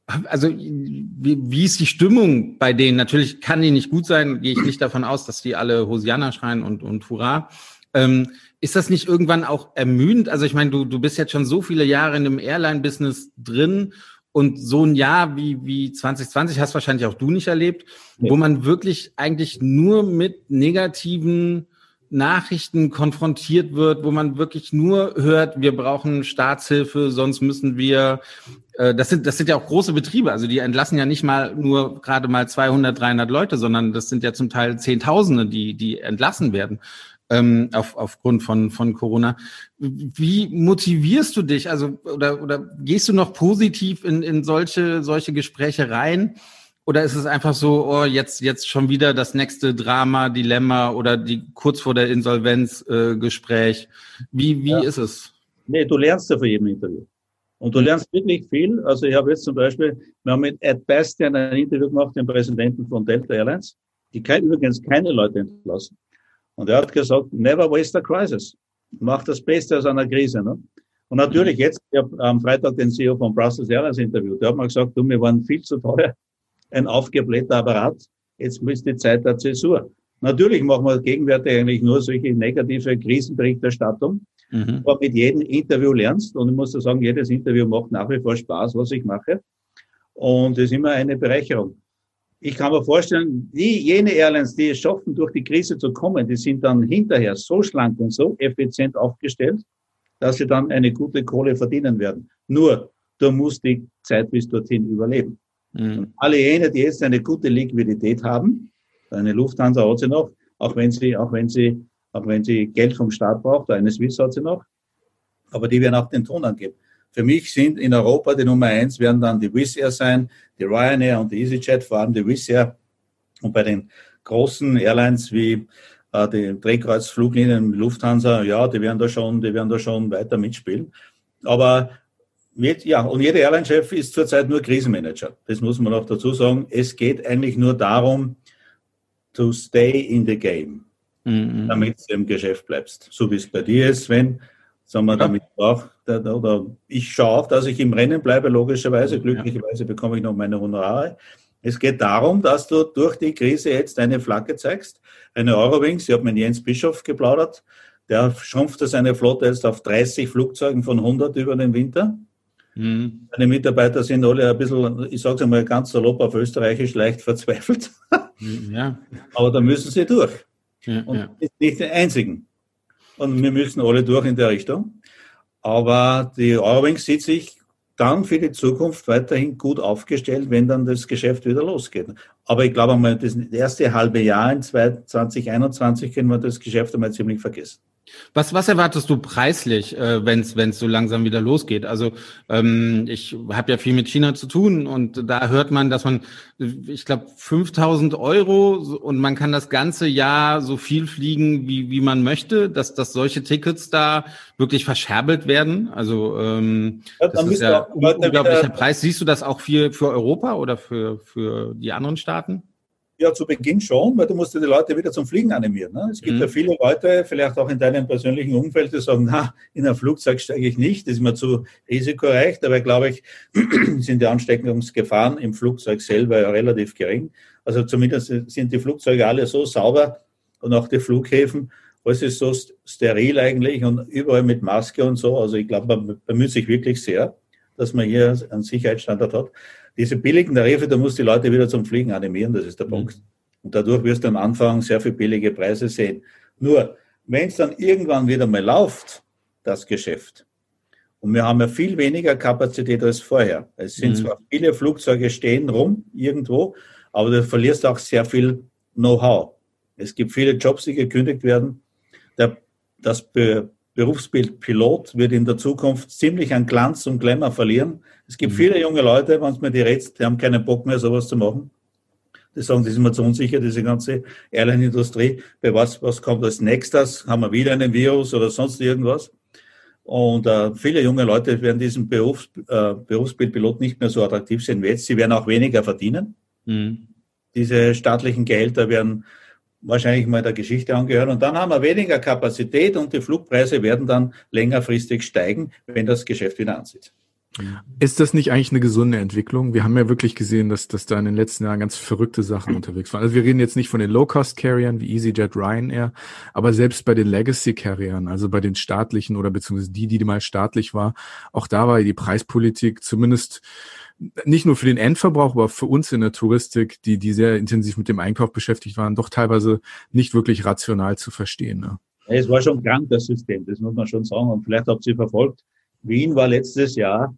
also wie, wie ist die Stimmung bei denen? Natürlich kann die nicht gut sein, gehe ich nicht davon aus, dass die alle Hosianna schreien und, und Hurra. Ähm, ist das nicht irgendwann auch ermüdend? Also ich meine, du, du bist jetzt schon so viele Jahre in dem Airline-Business drin und so ein Jahr wie, wie 2020 hast wahrscheinlich auch du nicht erlebt, nee. wo man wirklich eigentlich nur mit negativen Nachrichten konfrontiert wird, wo man wirklich nur hört, wir brauchen Staatshilfe, sonst müssen wir, das sind, das sind ja auch große Betriebe, also die entlassen ja nicht mal nur gerade mal 200, 300 Leute, sondern das sind ja zum Teil Zehntausende, die, die entlassen werden ähm, auf, aufgrund von, von Corona. Wie motivierst du dich? Also, oder, oder gehst du noch positiv in, in solche, solche Gespräche rein? Oder ist es einfach so, oh, jetzt, jetzt schon wieder das nächste Drama, Dilemma oder die kurz vor der Insolvenzgespräch? Äh, wie wie ja. ist es? Nee, du lernst ja von jedem Interview. Und du lernst wirklich viel. Also ich habe jetzt zum Beispiel, wir haben mit Ed Bastian ein Interview gemacht, den Präsidenten von Delta Airlines, die kann übrigens keine Leute entlassen. Und er hat gesagt, never waste a crisis. macht das Beste aus einer Krise. Ne? Und natürlich jetzt, ich habe am Freitag den CEO von Brussels Airlines interviewt, der hat mir gesagt, du, wir waren viel zu teuer, ein aufgeblähter Apparat, jetzt ist die Zeit der Zäsur. Natürlich machen wir gegenwärtig eigentlich nur solche negative Krisenberichterstattung, mhm. aber mit jedem Interview lernst und ich muss da sagen, jedes Interview macht nach wie vor Spaß, was ich mache und es ist immer eine Bereicherung. Ich kann mir vorstellen, die, jene Airlines, die es schaffen, durch die Krise zu kommen, die sind dann hinterher so schlank und so effizient aufgestellt, dass sie dann eine gute Kohle verdienen werden. Nur, du musst die Zeit bis dorthin überleben. Mhm. alle jene, die jetzt eine gute Liquidität haben, eine Lufthansa hat sie noch, auch wenn sie, auch wenn sie, auch wenn sie Geld vom Staat braucht, eine Swiss hat sie noch, aber die werden auch den Ton angeben. Für mich sind in Europa die Nummer eins werden dann die Wizz Air sein, die Ryanair und die EasyJet, vor allem die Wizz Air. Und bei den großen Airlines wie äh, die Drehkreuzfluglinien Lufthansa, ja, die werden da schon, die werden da schon weiter mitspielen. Aber ja, und jeder Airline-Chef ist zurzeit nur Krisenmanager. Das muss man auch dazu sagen. Es geht eigentlich nur darum, to stay in the game, mhm. damit du im Geschäft bleibst. So wie es bei dir ist, Sven. Sagen wir damit auch, oder ich schaue auf, dass ich im Rennen bleibe, logischerweise. Glücklicherweise bekomme ich noch meine Honorare. Es geht darum, dass du durch die Krise jetzt eine Flagge zeigst, eine Eurowings. Ich habe mit Jens Bischof geplaudert. Der schrumpfte seine Flotte jetzt auf 30 Flugzeugen von 100 über den Winter. Mhm. Seine Mitarbeiter sind alle ein bisschen, ich sage es einmal ganz salopp auf Österreichisch, leicht verzweifelt. Mhm, ja. Aber da müssen sie durch. Ja, und ja. nicht die einzigen. Und wir müssen alle durch in der Richtung. Aber die Eurowings sieht sich dann für die Zukunft weiterhin gut aufgestellt, wenn dann das Geschäft wieder losgeht. Aber ich glaube einmal, das erste halbe Jahr in 2021 können wir das Geschäft einmal ziemlich vergessen. Was, was erwartest du preislich, äh, wenn es so langsam wieder losgeht? Also ähm, ich habe ja viel mit China zu tun und da hört man, dass man, ich glaube, 5000 Euro und man kann das ganze Jahr so viel fliegen, wie, wie man möchte, dass, dass solche Tickets da wirklich verscherbelt werden. Also ähm, ja, das ist ja unglaublicher Preis. Siehst du das auch viel für Europa oder für, für die anderen Staaten? Ja, zu Beginn schon, weil du musst ja die Leute wieder zum Fliegen animieren. Ne? Es gibt mhm. ja viele Leute, vielleicht auch in deinem persönlichen Umfeld, die sagen, na, in ein Flugzeug steige ich nicht, das ist mir zu risikoreich. Dabei glaube ich, sind die Ansteckungsgefahren im Flugzeug selber relativ gering. Also zumindest sind die Flugzeuge alle so sauber und auch die Flughäfen, alles ist so steril eigentlich und überall mit Maske und so. Also ich glaube, man bemüht sich wirklich sehr, dass man hier einen Sicherheitsstandard hat. Diese billigen Tarife, da muss die Leute wieder zum Fliegen animieren, das ist der mhm. Punkt. Und dadurch wirst du am Anfang sehr viel billige Preise sehen. Nur, wenn es dann irgendwann wieder mal läuft, das Geschäft, und wir haben ja viel weniger Kapazität als vorher. Es sind mhm. zwar viele Flugzeuge stehen rum irgendwo, aber du verlierst auch sehr viel Know-how. Es gibt viele Jobs, die gekündigt werden. Der, das Be Berufsbild Pilot wird in der Zukunft ziemlich an Glanz und Glamour verlieren. Es gibt mhm. viele junge Leute, wenn es mir die rätst, die haben keinen Bock mehr, sowas zu machen. Die sagen, das ist mir zu unsicher, diese ganze Airline-Industrie. Bei was, was kommt als nächstes? Haben wir wieder einen Virus oder sonst irgendwas? Und äh, viele junge Leute werden diesen Berufs, äh, Berufsbildpilot nicht mehr so attraktiv sehen wie jetzt. Sie werden auch weniger verdienen. Mhm. Diese staatlichen Gehälter werden wahrscheinlich mal der Geschichte angehören. Und dann haben wir weniger Kapazität und die Flugpreise werden dann längerfristig steigen, wenn das Geschäft wieder ansieht. Ist das nicht eigentlich eine gesunde Entwicklung? Wir haben ja wirklich gesehen, dass, dass da in den letzten Jahren ganz verrückte Sachen unterwegs waren. Also wir reden jetzt nicht von den Low-Cost-Carriern wie EasyJet, Ryanair, aber selbst bei den Legacy-Carriern, also bei den staatlichen oder beziehungsweise die, die mal staatlich war, auch da war die Preispolitik zumindest nicht nur für den Endverbrauch, aber für uns in der Touristik, die, die sehr intensiv mit dem Einkauf beschäftigt waren, doch teilweise nicht wirklich rational zu verstehen. Ne? Es war schon krank, das System, das muss man schon sagen. Und vielleicht habt ihr verfolgt, Wien war letztes Jahr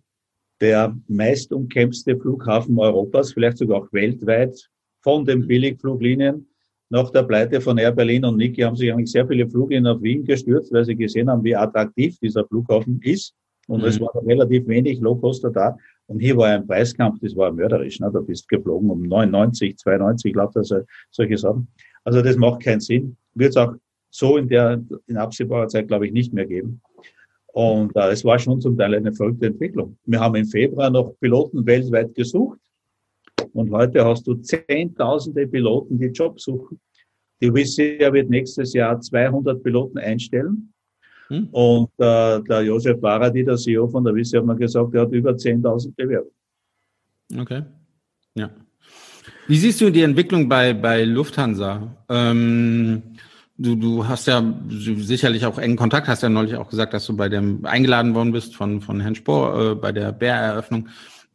der meist umkämpfte Flughafen Europas, vielleicht sogar auch weltweit, von den Billigfluglinien. Nach der Pleite von Air Berlin und Niki haben sich eigentlich sehr viele Fluglinien auf Wien gestürzt, weil sie gesehen haben, wie attraktiv dieser Flughafen ist. Und mhm. es waren relativ wenig Low-Coster da. Und hier war ein Preiskampf, das war mörderisch. Ne? Da bist geflogen um 99, 92, glaubt also solche Sachen. Also das macht keinen Sinn. Wird es auch so in der in absehbarer Zeit, glaube ich, nicht mehr geben. Und äh, es war schon zum Teil eine verrückte Entwicklung. Wir haben im Februar noch Piloten weltweit gesucht. Und heute hast du zehntausende Piloten, die Job suchen. Die Air wird nächstes Jahr 200 Piloten einstellen. Hm. Und äh, der Josef Baradi, der CEO von der Wissi, hat mir gesagt, er hat über 10.000 Bewerber. Okay. Ja. Wie siehst du die Entwicklung bei, bei Lufthansa? Ähm, du, du hast ja sicherlich auch engen Kontakt, hast ja neulich auch gesagt, dass du bei dem eingeladen worden bist von, von Herrn Spohr äh, bei der Bär-Eröffnung.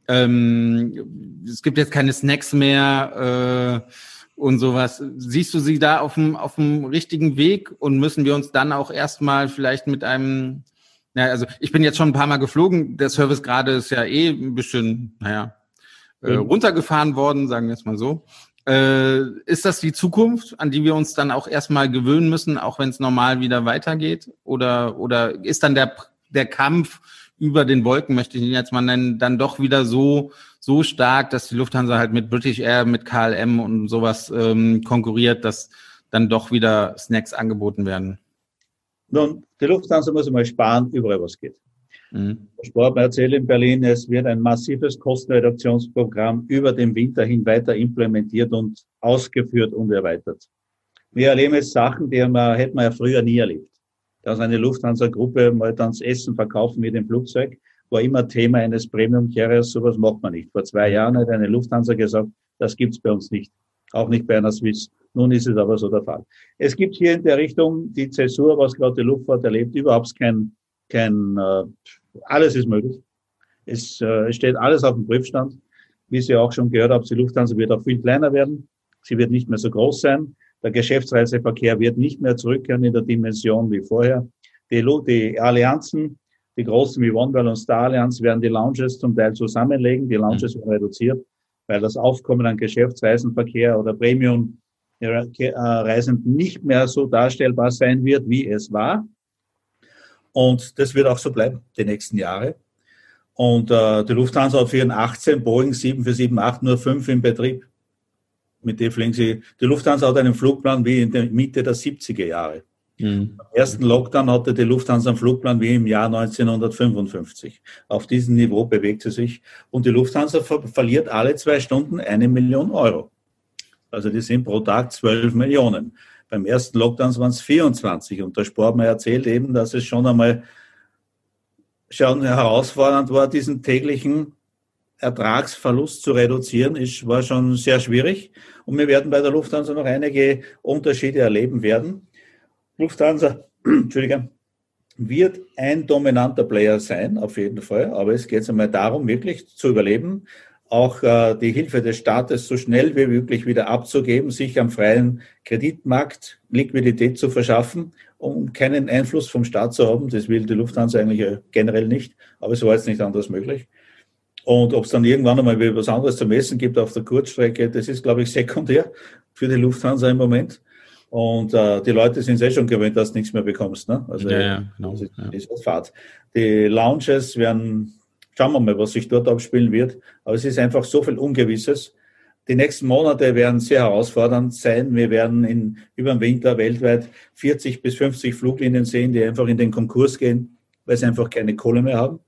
Ähm, es gibt jetzt keine Snacks mehr. Äh, und sowas. Siehst du sie da auf dem, auf dem richtigen Weg und müssen wir uns dann auch erstmal vielleicht mit einem, naja, also ich bin jetzt schon ein paar Mal geflogen, der Service gerade ist ja eh ein bisschen, naja, äh, runtergefahren worden, sagen wir es mal so. Äh, ist das die Zukunft, an die wir uns dann auch erstmal gewöhnen müssen, auch wenn es normal wieder weitergeht? Oder, oder ist dann der, der Kampf über den Wolken, möchte ich ihn jetzt mal nennen, dann doch wieder so, so stark, dass die Lufthansa halt mit British Air, mit KLM und sowas ähm, konkurriert, dass dann doch wieder Snacks angeboten werden? Nun, die Lufthansa muss mal sparen, überall was geht. Mhm. Sport erzählt in Berlin, es wird ein massives Kostenreduktionsprogramm über den Winter hin weiter implementiert und ausgeführt und erweitert. Wir erleben jetzt Sachen, die man, hätten wir ja früher nie erlebt. Dass eine Lufthansa-Gruppe mal dann das Essen verkaufen mit dem Flugzeug war immer Thema eines Premium-Carriers, sowas macht man nicht. Vor zwei Jahren hat eine Lufthansa gesagt, das gibt's bei uns nicht. Auch nicht bei einer Swiss. Nun ist es aber so der Fall. Es gibt hier in der Richtung die Zäsur, was gerade die Luftfahrt erlebt, überhaupt kein, kein äh, alles ist möglich. Es äh, steht alles auf dem Prüfstand. Wie Sie auch schon gehört haben, die Lufthansa wird auch viel kleiner werden. Sie wird nicht mehr so groß sein. Der Geschäftsreiseverkehr wird nicht mehr zurückkehren in der Dimension wie vorher. Die, die Allianzen die großen wie OneWorld und Star Allianz werden die Lounges zum Teil zusammenlegen. Die Lounges mhm. werden reduziert, weil das Aufkommen an Geschäftsreisenverkehr oder Premium-Reisenden nicht mehr so darstellbar sein wird, wie es war. Und das wird auch so bleiben, die nächsten Jahre. Und äh, die Lufthansa hat für ihren 18 Boeing 747-8 nur 5 im Betrieb. Mit dem fliegen sie. Die Lufthansa hat einen Flugplan wie in der Mitte der 70er Jahre. Mhm. Am ersten Lockdown hatte die Lufthansa einen Flugplan wie im Jahr 1955. Auf diesem Niveau bewegt sie sich. Und die Lufthansa ver verliert alle zwei Stunden eine Million Euro. Also die sind pro Tag zwölf Millionen. Beim ersten Lockdown waren es 24. Und der Sportmann erzählt eben, dass es schon einmal schon herausfordernd war, diesen täglichen Ertragsverlust zu reduzieren, ist, war schon sehr schwierig. Und wir werden bei der Lufthansa noch einige Unterschiede erleben werden. Lufthansa, Entschuldigung, wird ein dominanter Player sein, auf jeden Fall. Aber es geht einmal darum, wirklich zu überleben, auch äh, die Hilfe des Staates so schnell wie möglich wieder abzugeben, sich am freien Kreditmarkt Liquidität zu verschaffen, um keinen Einfluss vom Staat zu haben. Das will die Lufthansa eigentlich äh, generell nicht, aber es war jetzt nicht anders möglich. Und ob es dann irgendwann einmal wieder was anderes zu messen gibt auf der Kurzstrecke, das ist, glaube ich, sekundär für die Lufthansa im Moment. Und äh, die Leute sind sehr schon gewöhnt, dass du nichts mehr bekommst. Ne? Also ja, ja, genau, das ist, ja. ist Fahrt. Die Lounges werden, schauen wir mal, was sich dort abspielen wird. Aber es ist einfach so viel Ungewisses. Die nächsten Monate werden sehr herausfordernd sein. Wir werden in, über den Winter weltweit 40 bis 50 Fluglinien sehen, die einfach in den Konkurs gehen, weil sie einfach keine Kohle mehr haben.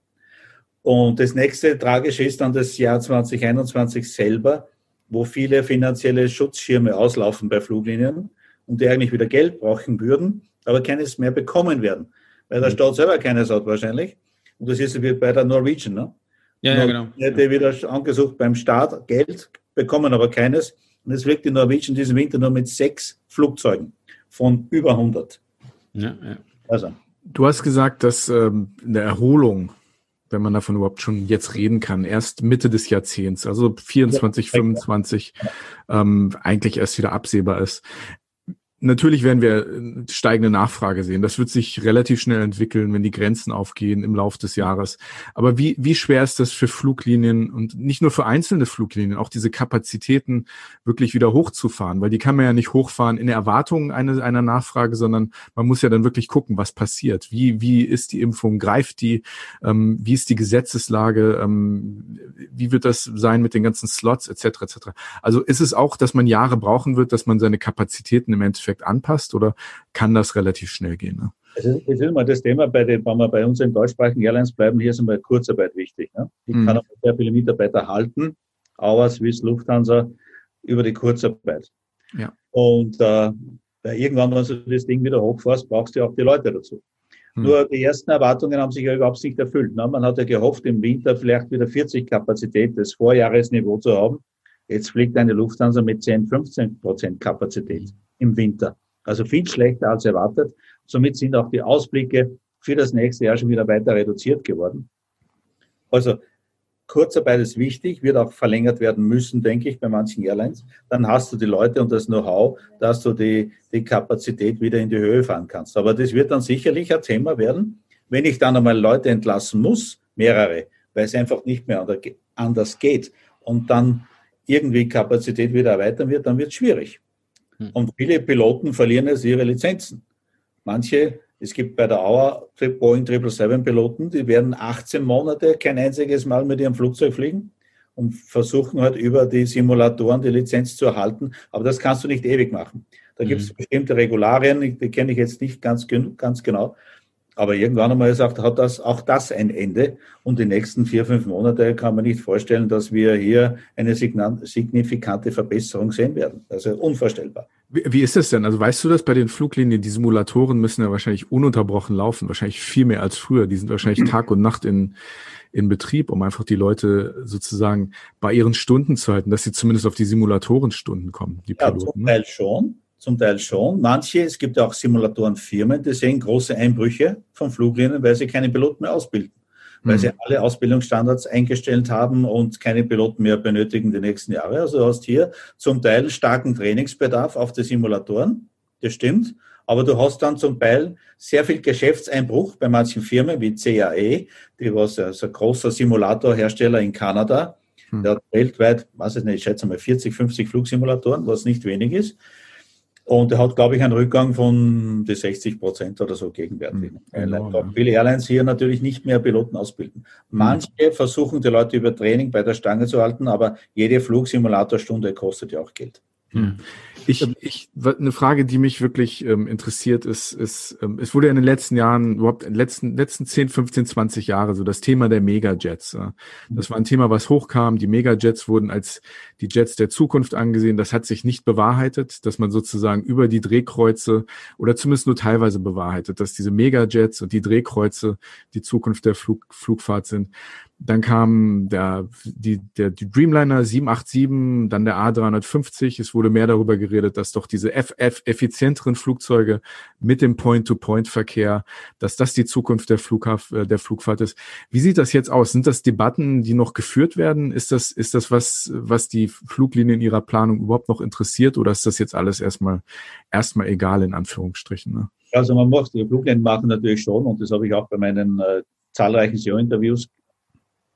Und das nächste Tragische ist dann das Jahr 2021 selber, wo viele finanzielle Schutzschirme auslaufen bei Fluglinien und die eigentlich wieder Geld brauchen würden, aber keines mehr bekommen werden, weil der mhm. Staat selber keines hat wahrscheinlich. Und das ist wie bei der Norwegian. Ne? Ja, ja, genau. Hätte wieder angesucht beim Staat Geld, bekommen aber keines. Und es fliegt die Norwegian diesen Winter nur mit sechs Flugzeugen von über 100. Ja, ja. Also. Du hast gesagt, dass ähm, eine Erholung, wenn man davon überhaupt schon jetzt reden kann, erst Mitte des Jahrzehnts, also 24, ja, 25, ähm, eigentlich erst wieder absehbar ist. Natürlich werden wir äh, steigende Nachfrage sehen. Das wird sich relativ schnell entwickeln, wenn die Grenzen aufgehen im Laufe des Jahres. Aber wie, wie schwer ist das für Fluglinien und nicht nur für einzelne Fluglinien, auch diese Kapazitäten wirklich wieder hochzufahren? Weil die kann man ja nicht hochfahren in Erwartung einer, einer Nachfrage, sondern man muss ja dann wirklich gucken, was passiert. Wie, wie ist die Impfung? Greift die? Ähm, wie ist die Gesetzeslage? Ähm, wie wird das sein mit den ganzen Slots etc. etc. Also ist es auch, dass man Jahre brauchen wird, dass man seine Kapazitäten im Endeffekt Endeffekt anpasst oder kann das relativ schnell gehen? Ne? Ist, es ist mal das Thema, bei den, wenn wir bei uns in deutschsprachigen Airlines bleiben, hier ist einmal Kurzarbeit wichtig. Ne? Ich mhm. kann auch sehr viele Mitarbeiter halten, aber Swiss Lufthansa über die Kurzarbeit. Ja. Und äh, irgendwann, wenn du das Ding wieder hochfährst, brauchst du auch die Leute dazu. Hm. Nur die ersten Erwartungen haben sich ja überhaupt nicht erfüllt. Ne? Man hat ja gehofft, im Winter vielleicht wieder 40 Kapazität des Vorjahresniveau zu haben. Jetzt fliegt eine Lufthansa mit 10, 15 Prozent Kapazität im Winter. Also viel schlechter als erwartet. Somit sind auch die Ausblicke für das nächste Jahr schon wieder weiter reduziert geworden. Also Kurzarbeit ist wichtig, wird auch verlängert werden müssen, denke ich, bei manchen Airlines. Dann hast du die Leute und das Know-how, dass du die, die Kapazität wieder in die Höhe fahren kannst. Aber das wird dann sicherlich ein Thema werden, wenn ich dann einmal Leute entlassen muss, mehrere, weil es einfach nicht mehr anders geht und dann irgendwie Kapazität wieder erweitern wird, dann wird es schwierig. Hm. Und viele Piloten verlieren jetzt ihre Lizenzen. Manche es gibt bei der Auer Boeing 777 Piloten, die werden 18 Monate kein einziges Mal mit ihrem Flugzeug fliegen und versuchen halt über die Simulatoren die Lizenz zu erhalten. Aber das kannst du nicht ewig machen. Da mhm. gibt es bestimmte Regularien, die kenne ich jetzt nicht ganz, ganz genau. Aber irgendwann einmal gesagt, hat das auch das ein Ende. Und die nächsten vier, fünf Monate kann man nicht vorstellen, dass wir hier eine signifikante Verbesserung sehen werden. Also unvorstellbar. Wie, wie ist das denn? Also weißt du das bei den Fluglinien? Die Simulatoren müssen ja wahrscheinlich ununterbrochen laufen, wahrscheinlich viel mehr als früher. Die sind wahrscheinlich Tag und Nacht in, in Betrieb, um einfach die Leute sozusagen bei ihren Stunden zu halten, dass sie zumindest auf die Simulatorenstunden kommen, die Piloten. Ja, zum ne? Teil schon. Zum Teil schon. Manche, es gibt ja auch Simulatorenfirmen, die sehen große Einbrüche von Fluglinien, weil sie keine Piloten mehr ausbilden weil sie mhm. alle Ausbildungsstandards eingestellt haben und keine Piloten mehr benötigen die nächsten Jahre. Also du hast hier zum Teil starken Trainingsbedarf auf die Simulatoren, das stimmt, aber du hast dann zum Teil sehr viel Geschäftseinbruch bei manchen Firmen wie CAE, die was also ein großer Simulatorhersteller in Kanada, hm. der hat weltweit, weiß ich nicht, ich schätze mal 40, 50 Flugsimulatoren, was nicht wenig ist. Und er hat, glaube ich, einen Rückgang von die 60 Prozent oder so gegenwärtig. Mhm, genau, ja. Viele Airlines hier natürlich nicht mehr Piloten ausbilden. Hm. Manche mhm. versuchen die Leute über Training bei der Stange zu halten, aber jede Flugsimulatorstunde kostet ja auch Geld. Hm. Ich, ich, eine Frage, die mich wirklich ähm, interessiert, ist, ist, ähm, es wurde ja in den letzten Jahren, überhaupt in den letzten, letzten 10, 15, 20 Jahre so das Thema der Megajets. Äh, das war ein Thema, was hochkam. Die Megajets wurden als die Jets der Zukunft angesehen. Das hat sich nicht bewahrheitet, dass man sozusagen über die Drehkreuze oder zumindest nur teilweise bewahrheitet, dass diese Megajets und die Drehkreuze die Zukunft der Flug, Flugfahrt sind. Dann kam der, die, der, die Dreamliner 787, dann der A350. Es wurde mehr darüber geredet, dass doch diese FF effizienteren Flugzeuge mit dem Point-to-Point-Verkehr, dass das die Zukunft der, Flughaf äh, der Flugfahrt ist. Wie sieht das jetzt aus? Sind das Debatten, die noch geführt werden? Ist das, ist das was, was die Fluglinien in ihrer Planung überhaupt noch interessiert oder ist das jetzt alles erstmal, erstmal egal in Anführungsstrichen? Ne? Also man muss die Fluglinien machen natürlich schon und das habe ich auch bei meinen äh, zahlreichen SEO-Interviews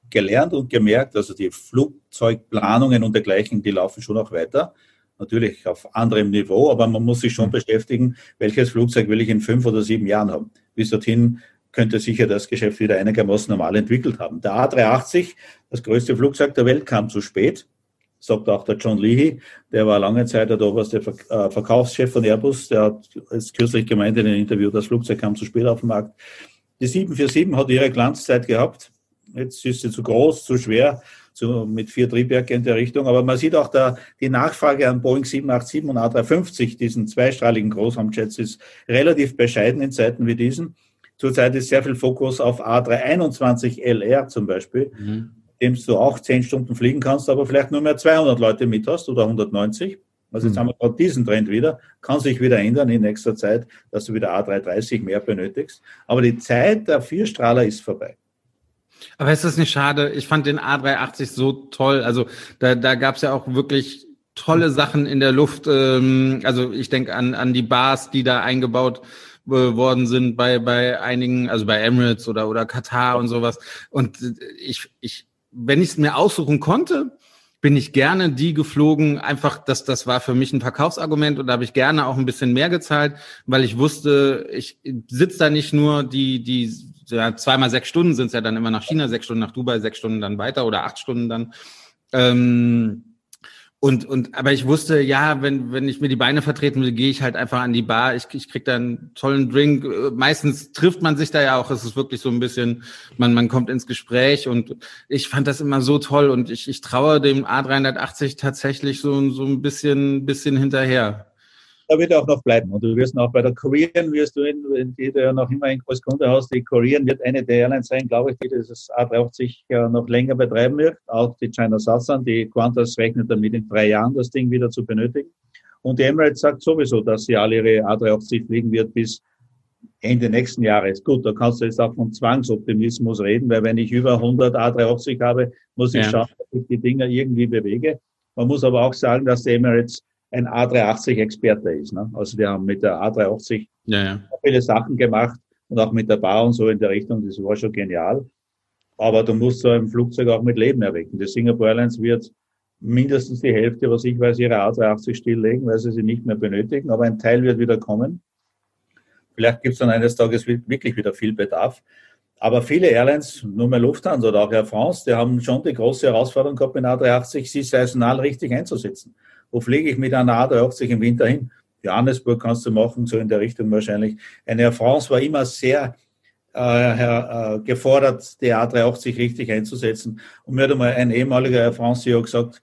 gelernt und gemerkt, also die Flugzeugplanungen und dergleichen, die laufen schon auch weiter. Natürlich auf anderem Niveau, aber man muss sich schon mhm. beschäftigen, welches Flugzeug will ich in fünf oder sieben Jahren haben. Bis dorthin könnte sicher das Geschäft wieder einigermaßen normal entwickelt haben. Der A380, das größte Flugzeug der Welt, kam zu spät, sagt auch der John Leahy, der war lange Zeit der oberste äh, Verkaufschef von Airbus, der hat jetzt kürzlich gemeint in einem Interview, das Flugzeug kam zu spät auf den Markt. Die 747 hat ihre Glanzzeit gehabt, Jetzt ist sie zu groß, zu schwer, zu, mit vier Triebwerken in der Richtung. Aber man sieht auch da, die Nachfrage an Boeing 787 und A350, diesen zweistrahligen Großraumjets, ist relativ bescheiden in Zeiten wie diesen. Zurzeit ist sehr viel Fokus auf A321 LR zum Beispiel, mhm. dem du auch zehn Stunden fliegen kannst, aber vielleicht nur mehr 200 Leute mit hast oder 190. Also jetzt mhm. haben wir gerade diesen Trend wieder, kann sich wieder ändern in nächster Zeit, dass du wieder A330 mehr benötigst. Aber die Zeit der Vierstrahler ist vorbei. Aber ist das nicht schade? Ich fand den A380 so toll. Also da, da gab es ja auch wirklich tolle Sachen in der Luft. Ähm, also ich denke an, an die Bars, die da eingebaut äh, worden sind bei, bei einigen, also bei Emirates oder, oder Katar und sowas. Und ich, ich, wenn ich es mir aussuchen konnte, bin ich gerne die geflogen. Einfach, das, das war für mich ein Verkaufsargument und da habe ich gerne auch ein bisschen mehr gezahlt, weil ich wusste, ich sitze da nicht nur die, die ja, zweimal sechs Stunden sind es ja dann immer nach China, sechs Stunden nach Dubai, sechs Stunden dann weiter oder acht Stunden dann. Ähm, und, und, aber ich wusste, ja, wenn, wenn ich mir die Beine vertreten will, gehe ich halt einfach an die Bar. Ich, ich krieg da einen tollen Drink. Meistens trifft man sich da ja auch. Es ist wirklich so ein bisschen, man, man kommt ins Gespräch und ich fand das immer so toll und ich, ich traue dem A380 tatsächlich so, so ein bisschen, bisschen hinterher. Da wird er auch noch bleiben. Und du wirst auch bei der Korean, wirst du, in, die du ja noch immer als Kunde hast, die Korean wird eine der Airlines sein, glaube ich, die das A380 ja noch länger betreiben wird. Auch die China Southern, die Qantas rechnet damit in drei Jahren das Ding wieder zu benötigen. Und die Emirates sagt sowieso, dass sie alle ihre A380 fliegen wird bis Ende nächsten Jahres. Gut, da kannst du jetzt auch von Zwangsoptimismus reden, weil wenn ich über 100 A380 habe, muss ich ja. schauen, dass ich die Dinger irgendwie bewege. Man muss aber auch sagen, dass die Emirates ein A380-Experte ist. Ne? Also wir haben mit der A380 ja, ja. viele Sachen gemacht und auch mit der Bar und so in der Richtung, das war schon genial. Aber du musst so ein Flugzeug auch mit Leben erwecken. Die Singapore Airlines wird mindestens die Hälfte, was ich weiß, ihre A380 stilllegen, weil sie sie nicht mehr benötigen. Aber ein Teil wird wieder kommen. Vielleicht gibt es dann eines Tages wirklich wieder viel Bedarf. Aber viele Airlines, nur mehr Lufthansa oder auch Air France, die haben schon die große Herausforderung gehabt, in A380 sie saisonal richtig einzusetzen. Wo fliege ich mit einer A380 im Winter hin? Johannesburg kannst du machen, so in der Richtung wahrscheinlich. Eine Air France war immer sehr äh, äh, gefordert, die A380 richtig einzusetzen. Und mir hat einmal ein ehemaliger Air France CEO gesagt,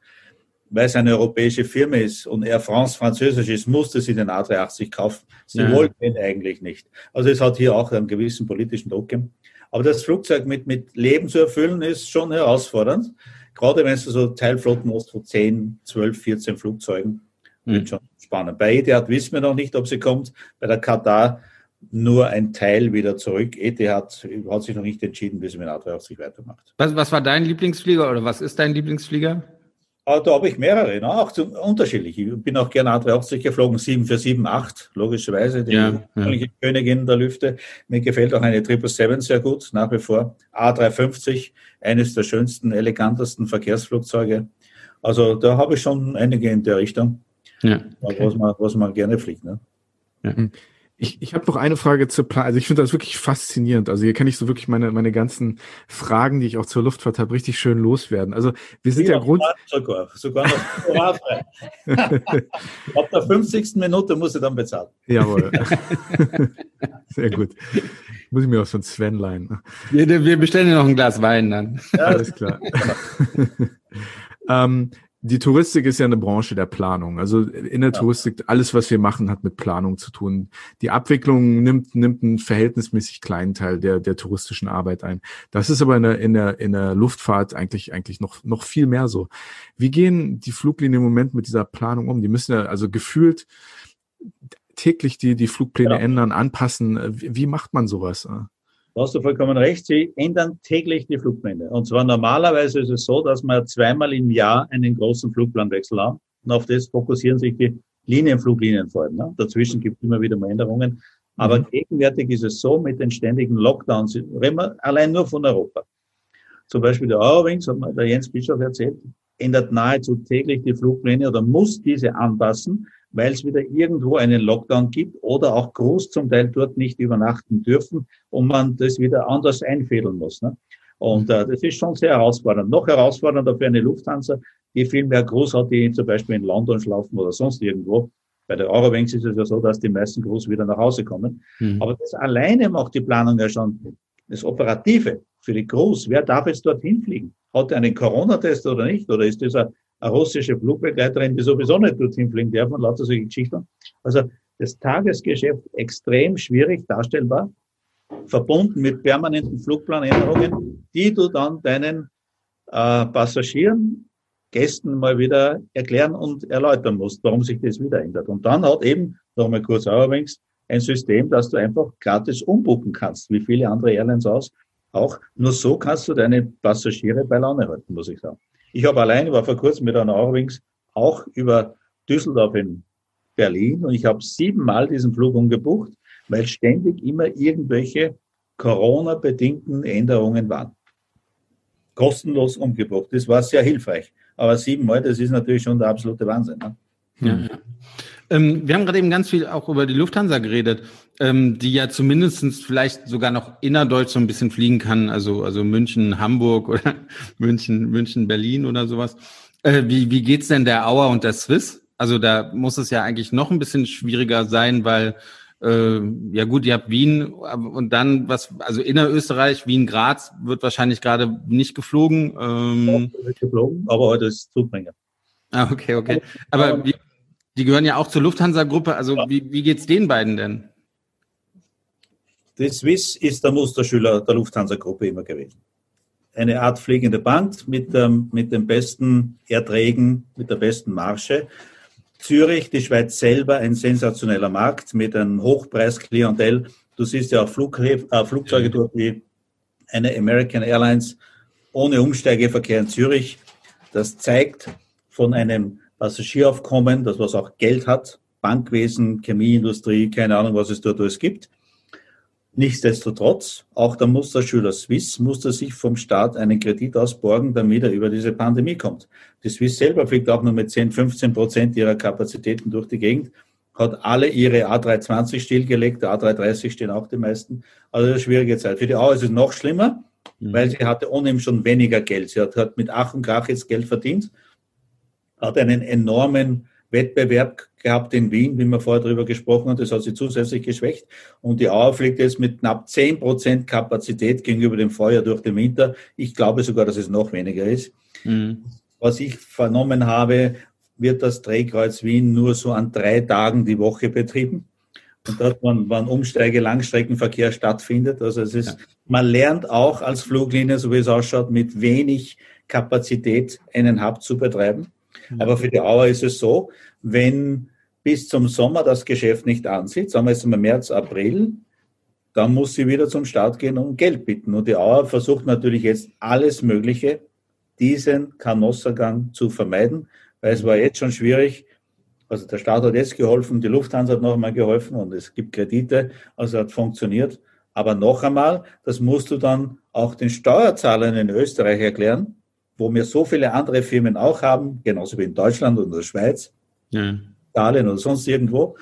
weil es eine europäische Firma ist und Air France französisch ist, musste sie den A380 kaufen. Sie ja. wollten ihn eigentlich nicht. Also es hat hier auch einen gewissen politischen Druck gegeben. Aber das Flugzeug mit, mit Leben zu erfüllen, ist schon herausfordernd. Gerade wenn du so Teilflotten hast von 10, 12, 14 Flugzeugen, mhm. wird schon spannend. Bei Etihad wissen wir noch nicht, ob sie kommt. Bei der Katar nur ein Teil wieder zurück. Etihad hat sich noch nicht entschieden, wie sie mit A380 weitermacht. Was, was war dein Lieblingsflieger oder was ist dein Lieblingsflieger? Ah, da habe ich mehrere, ne? auch zum, unterschiedlich. Ich bin auch gerne A380 geflogen, 747-8, logischerweise, die ja, ja. Königin der Lüfte. Mir gefällt auch eine 777 sehr gut, nach wie vor. A350, eines der schönsten, elegantesten Verkehrsflugzeuge. Also da habe ich schon einige in der Richtung, ja, okay. was, man, was man gerne fliegt. Ne? Ja. Ich, ich habe noch eine Frage zur Plan. Also ich finde das wirklich faszinierend. Also hier kann ich so wirklich meine meine ganzen Fragen, die ich auch zur Luftfahrt habe, richtig schön loswerden. Also wir sind ja Grund. Sogar, sogar noch Ab der 50. Minute muss ich dann bezahlen. Jawohl. Sehr gut. Muss ich mir auch von Sven leihen. Wir, wir bestellen dir noch ein Glas Wein dann. Ja. Alles klar. ähm, die Touristik ist ja eine Branche der Planung. Also in der ja. Touristik, alles, was wir machen, hat mit Planung zu tun. Die Abwicklung nimmt, nimmt einen verhältnismäßig kleinen Teil der, der touristischen Arbeit ein. Das ist aber in der, in der, in der Luftfahrt eigentlich, eigentlich noch, noch viel mehr so. Wie gehen die Fluglinien im Moment mit dieser Planung um? Die müssen ja also gefühlt täglich die, die Flugpläne ja. ändern, anpassen. Wie, wie macht man sowas? Da hast du vollkommen recht. Sie ändern täglich die Flugpläne. Und zwar normalerweise ist es so, dass wir zweimal im Jahr einen großen Flugplanwechsel haben. Und auf das fokussieren sich die Linienfluglinien vor allem. Ne? Dazwischen gibt es immer wieder mal Änderungen. Aber mhm. gegenwärtig ist es so, mit den ständigen Lockdowns, allein nur von Europa. Zum Beispiel der Eurowings, hat mir der Jens Bischof erzählt, ändert nahezu täglich die Flugpläne oder muss diese anpassen, weil es wieder irgendwo einen Lockdown gibt oder auch groß zum Teil dort nicht übernachten dürfen und man das wieder anders einfädeln muss. Ne? Und äh, das ist schon sehr herausfordernd. Noch herausfordernder für eine Lufthansa, die viel mehr Groß hat, die zum Beispiel in London schlafen oder sonst irgendwo. Bei der Eurowings ist es ja so, dass die meisten Groß wieder nach Hause kommen. Mhm. Aber das alleine macht die Planung ja schon das Operative für die Groß. Wer darf jetzt dorthin fliegen? Hat er einen Corona-Test oder nicht? Oder ist das ein eine russische Flugbegleiterin, die sowieso nicht dorthin fliegen darf und lauter solche Geschichten. Also das Tagesgeschäft extrem schwierig darstellbar, verbunden mit permanenten Flugplanänderungen, die du dann deinen äh, Passagieren, Gästen mal wieder erklären und erläutern musst, warum sich das wieder ändert. Und dann hat eben, nochmal kurz allerdings, ein System, dass du einfach gratis umbuchen kannst, wie viele andere Airlines aus. Auch nur so kannst du deine Passagiere bei Laune halten, muss ich sagen. Ich habe allein, war vor kurzem mit einer Eurowings auch über Düsseldorf in Berlin und ich habe siebenmal diesen Flug umgebucht, weil ständig immer irgendwelche Corona-bedingten Änderungen waren. Kostenlos umgebucht. Das war sehr hilfreich. Aber siebenmal, das ist natürlich schon der absolute Wahnsinn. Ne? Ja, ja. Ähm, wir haben gerade eben ganz viel auch über die Lufthansa geredet, ähm, die ja zumindestens vielleicht sogar noch innerdeutsch so ein bisschen fliegen kann, also, also München, Hamburg oder München, München, Berlin oder sowas. Äh, wie, wie geht's denn der Auer und der Swiss? Also da muss es ja eigentlich noch ein bisschen schwieriger sein, weil äh, ja gut, ihr habt Wien und dann was, also innerösterreich, Wien, Graz wird wahrscheinlich gerade nicht geflogen. Ähm, ja, geflogen, aber heute ist Zugbringer. Ah, okay, okay. Aber wie, Die gehören ja auch zur Lufthansa-Gruppe. Also ja. wie, wie geht es den beiden denn? Die Swiss ist der Musterschüler der Lufthansa-Gruppe immer gewesen. Eine Art fliegende Band mit, ähm, mit den besten Erträgen, mit der besten Marge. Zürich, die Schweiz selber, ein sensationeller Markt mit einem Hochpreisklientel. Du siehst ja auch Flug, äh, Flugzeuge durch wie eine American Airlines ohne Umsteigeverkehr in Zürich. Das zeigt von einem Passagieraufkommen, das was auch Geld hat, Bankwesen, Chemieindustrie, keine Ahnung, was es dort alles gibt. Nichtsdestotrotz, auch der Musterschüler Swiss musste sich vom Staat einen Kredit ausborgen, damit er über diese Pandemie kommt. Die Swiss selber fliegt auch nur mit 10, 15 Prozent ihrer Kapazitäten durch die Gegend, hat alle ihre A320 stillgelegt, der A330 stehen auch die meisten. Also eine schwierige Zeit. Für die AU ist es noch schlimmer, mhm. weil sie hatte ohnehin schon weniger Geld. Sie hat, hat mit Ach und Krach jetzt Geld verdient, hat einen enormen Wettbewerb gehabt in Wien, wie wir vorher darüber gesprochen haben. Das hat sie zusätzlich geschwächt. Und die Auer fliegt jetzt mit knapp 10 Prozent Kapazität gegenüber dem Vorjahr durch den Winter. Ich glaube sogar, dass es noch weniger ist. Mhm. Was ich vernommen habe, wird das Drehkreuz Wien nur so an drei Tagen die Woche betrieben. Und dort, wann, wann Umsteige, Langstreckenverkehr stattfindet. Also es ist, ja. man lernt auch als Fluglinie, so wie es ausschaut, mit wenig Kapazität einen Hub zu betreiben. Aber für die Auer ist es so, wenn bis zum Sommer das Geschäft nicht ansieht, sagen wir jetzt mal März, April, dann muss sie wieder zum Start gehen und Geld bitten. Und die Auer versucht natürlich jetzt alles Mögliche, diesen Kanossergang zu vermeiden, weil es war jetzt schon schwierig. Also der Staat hat jetzt geholfen, die Lufthansa hat noch einmal geholfen und es gibt Kredite, also hat funktioniert. Aber noch einmal, das musst du dann auch den Steuerzahlern in Österreich erklären, wo wir so viele andere Firmen auch haben, genauso wie in Deutschland und der Schweiz, ja. Italien oder sonst irgendwo.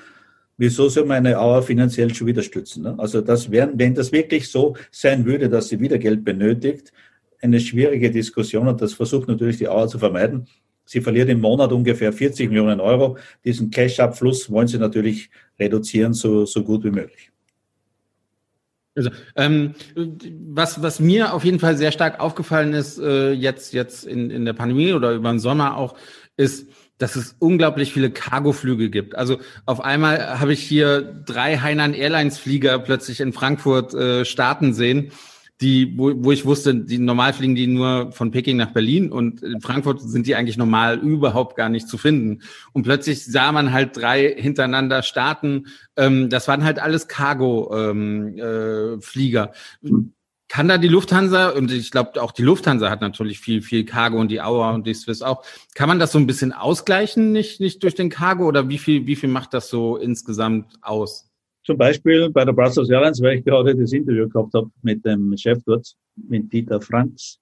Wieso soll man eine Auer finanziell schon wieder stützen? Ne? Also das wären, wenn das wirklich so sein würde, dass sie wieder Geld benötigt, eine schwierige Diskussion und das versucht natürlich die Auer zu vermeiden. Sie verliert im Monat ungefähr 40 Millionen Euro. Diesen Cash-Abfluss wollen sie natürlich reduzieren, so, so gut wie möglich. Also, ähm, was, was mir auf jeden Fall sehr stark aufgefallen ist, äh, jetzt, jetzt in, in der Pandemie oder über den Sommer auch, ist, dass es unglaublich viele Cargoflüge gibt. Also auf einmal habe ich hier drei Hainan Airlines Flieger plötzlich in Frankfurt äh, starten sehen die, wo, wo ich wusste, die normal fliegen die nur von Peking nach Berlin und in Frankfurt sind die eigentlich normal überhaupt gar nicht zu finden. Und plötzlich sah man halt drei hintereinander starten. Ähm, das waren halt alles Cargo-Flieger. Ähm, äh, Kann da die Lufthansa, und ich glaube auch die Lufthansa hat natürlich viel, viel Cargo und die Auer und die Swiss auch. Kann man das so ein bisschen ausgleichen, nicht, nicht durch den Cargo oder wie viel, wie viel macht das so insgesamt aus? Zum Beispiel bei der Brussels Airlines, weil ich gerade das Interview gehabt habe mit dem Chef dort, mit Dieter Franks.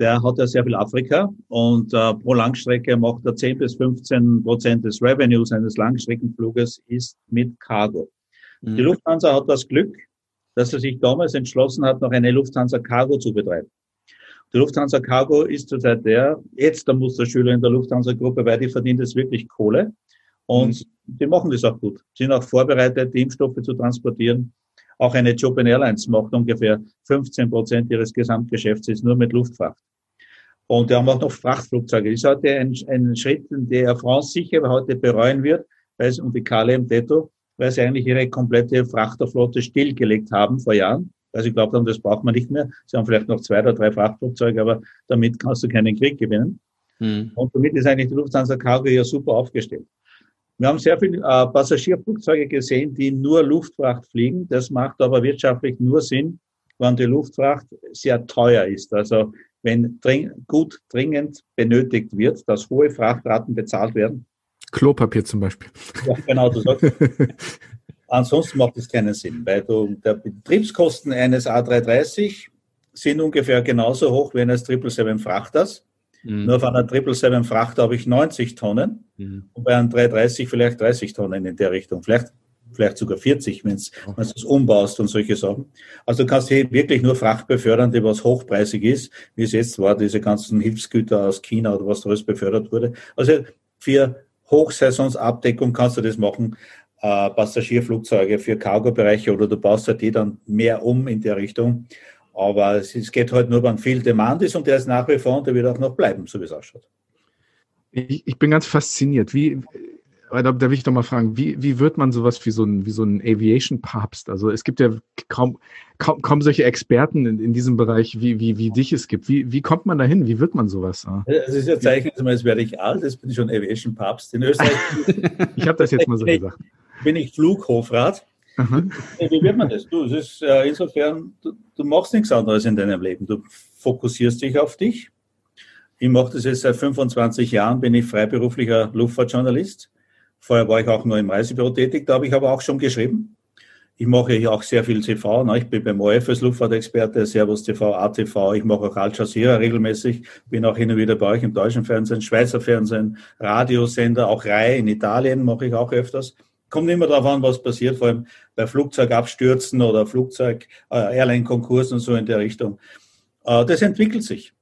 Der hat ja sehr viel Afrika und äh, pro Langstrecke macht er 10 bis 15 Prozent des Revenues eines Langstreckenfluges ist mit Cargo. Mhm. Die Lufthansa hat das Glück, dass er sich damals entschlossen hat, noch eine Lufthansa Cargo zu betreiben. Die Lufthansa Cargo ist zurzeit der, jetzt der Musterschüler in der Lufthansa Gruppe, weil die verdient es wirklich Kohle. Und mhm. die machen das auch gut. Sind auch vorbereitet, die Impfstoffe zu transportieren. Auch eine Job Airlines macht ungefähr 15 Prozent ihres Gesamtgeschäfts ist nur mit Luftfracht. Und die haben auch noch Frachtflugzeuge. Das ist heute ein, ein Schritt, den Air France sicher heute bereuen wird, weil es, und die KLM Detto, weil sie eigentlich ihre komplette Frachterflotte stillgelegt haben vor Jahren, weil sie glaubt haben, das braucht man nicht mehr. Sie haben vielleicht noch zwei oder drei Frachtflugzeuge, aber damit kannst du keinen Krieg gewinnen. Hm. Und damit ist eigentlich die Lufthansa Cargo ja super aufgestellt. Wir haben sehr viele äh, Passagierflugzeuge gesehen, die nur Luftfracht fliegen. Das macht aber wirtschaftlich nur Sinn, wenn die Luftfracht sehr teuer ist. Also wenn dring, gut dringend benötigt wird, dass hohe Frachtraten bezahlt werden. Klopapier zum Beispiel. Ja, genau, du sagst. Ansonsten macht es keinen Sinn, weil du, der Betriebskosten eines A330 sind ungefähr genauso hoch wie eines 777 Frachters. Mhm. Nur auf einer 777 Frachter habe ich 90 Tonnen mhm. und bei einem 330 vielleicht 30 Tonnen in der Richtung. Vielleicht, vielleicht sogar 40, wenn okay. du es umbaust und solche Sachen. Also du kannst hier wirklich nur Fracht befördern, die was hochpreisig ist, wie es jetzt war, diese ganzen Hilfsgüter aus China oder was da alles befördert wurde. Also für Hochsaisonsabdeckung kannst du das machen. Äh, Passagierflugzeuge für Cargo-Bereiche oder du baust halt die dann mehr um in der Richtung. Aber es, es geht halt nur, wenn viel Demand ist und der ist nach wie vor und der wird auch noch bleiben, so wie es ausschaut. Ich, ich bin ganz fasziniert. Wie, aber da, da will ich doch mal fragen, wie, wie wird man sowas wie so ein, wie so ein Aviation-Papst? Also es gibt ja kaum, kaum, kaum solche Experten in, in diesem Bereich, wie, wie, wie dich es gibt. Wie, wie kommt man da hin? Wie wird man sowas? Das ist ja Zeichen, als werde ich alt, das bin ich schon Aviation-Papst. In Österreich. ich habe das jetzt mal so gesagt. Bin ich Flughofrat. Aha. Wie wird man das? Du, es ist äh, insofern, du, du machst nichts anderes in deinem Leben. Du fokussierst dich auf dich ich mache das jetzt seit 25 Jahren, bin ich freiberuflicher Luftfahrtjournalist. Vorher war ich auch nur im Reisebüro tätig, da habe ich aber auch schon geschrieben. Ich mache hier auch sehr viel TV. Ne? Ich bin beim ORF als Luftfahrtexperte, Servus TV, ATV. Ich mache auch Al Jazeera regelmäßig. Bin auch hin und wieder bei euch im deutschen Fernsehen, Schweizer Fernsehen, Radiosender, auch Rai in Italien mache ich auch öfters. Kommt immer darauf an, was passiert, vor allem bei Flugzeugabstürzen oder Flugzeug, äh, und so in der Richtung. Äh, das entwickelt sich.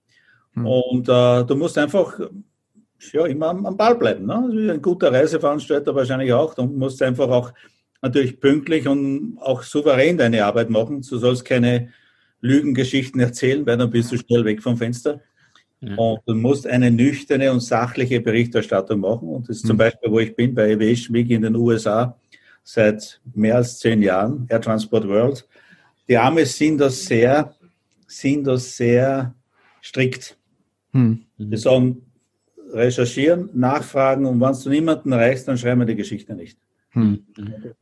Mhm. Und äh, du musst einfach ja, immer am, am Ball bleiben. Ne? Also ein guter Reiseveranstalter wahrscheinlich auch. Du musst einfach auch natürlich pünktlich und auch souverän deine Arbeit machen. Du sollst keine Lügengeschichten erzählen, weil dann bist du schnell weg vom Fenster. Ja. Und du musst eine nüchterne und sachliche Berichterstattung machen. Und das ist zum mhm. Beispiel, wo ich bin, bei Aviation Week in den USA seit mehr als zehn Jahren, Air Transport World. Die Amis sind das sehr, sind das sehr strikt. Hm. Wir sagen, recherchieren, nachfragen und wenn du niemanden erreichst, dann schreiben wir die Geschichte nicht. Hm.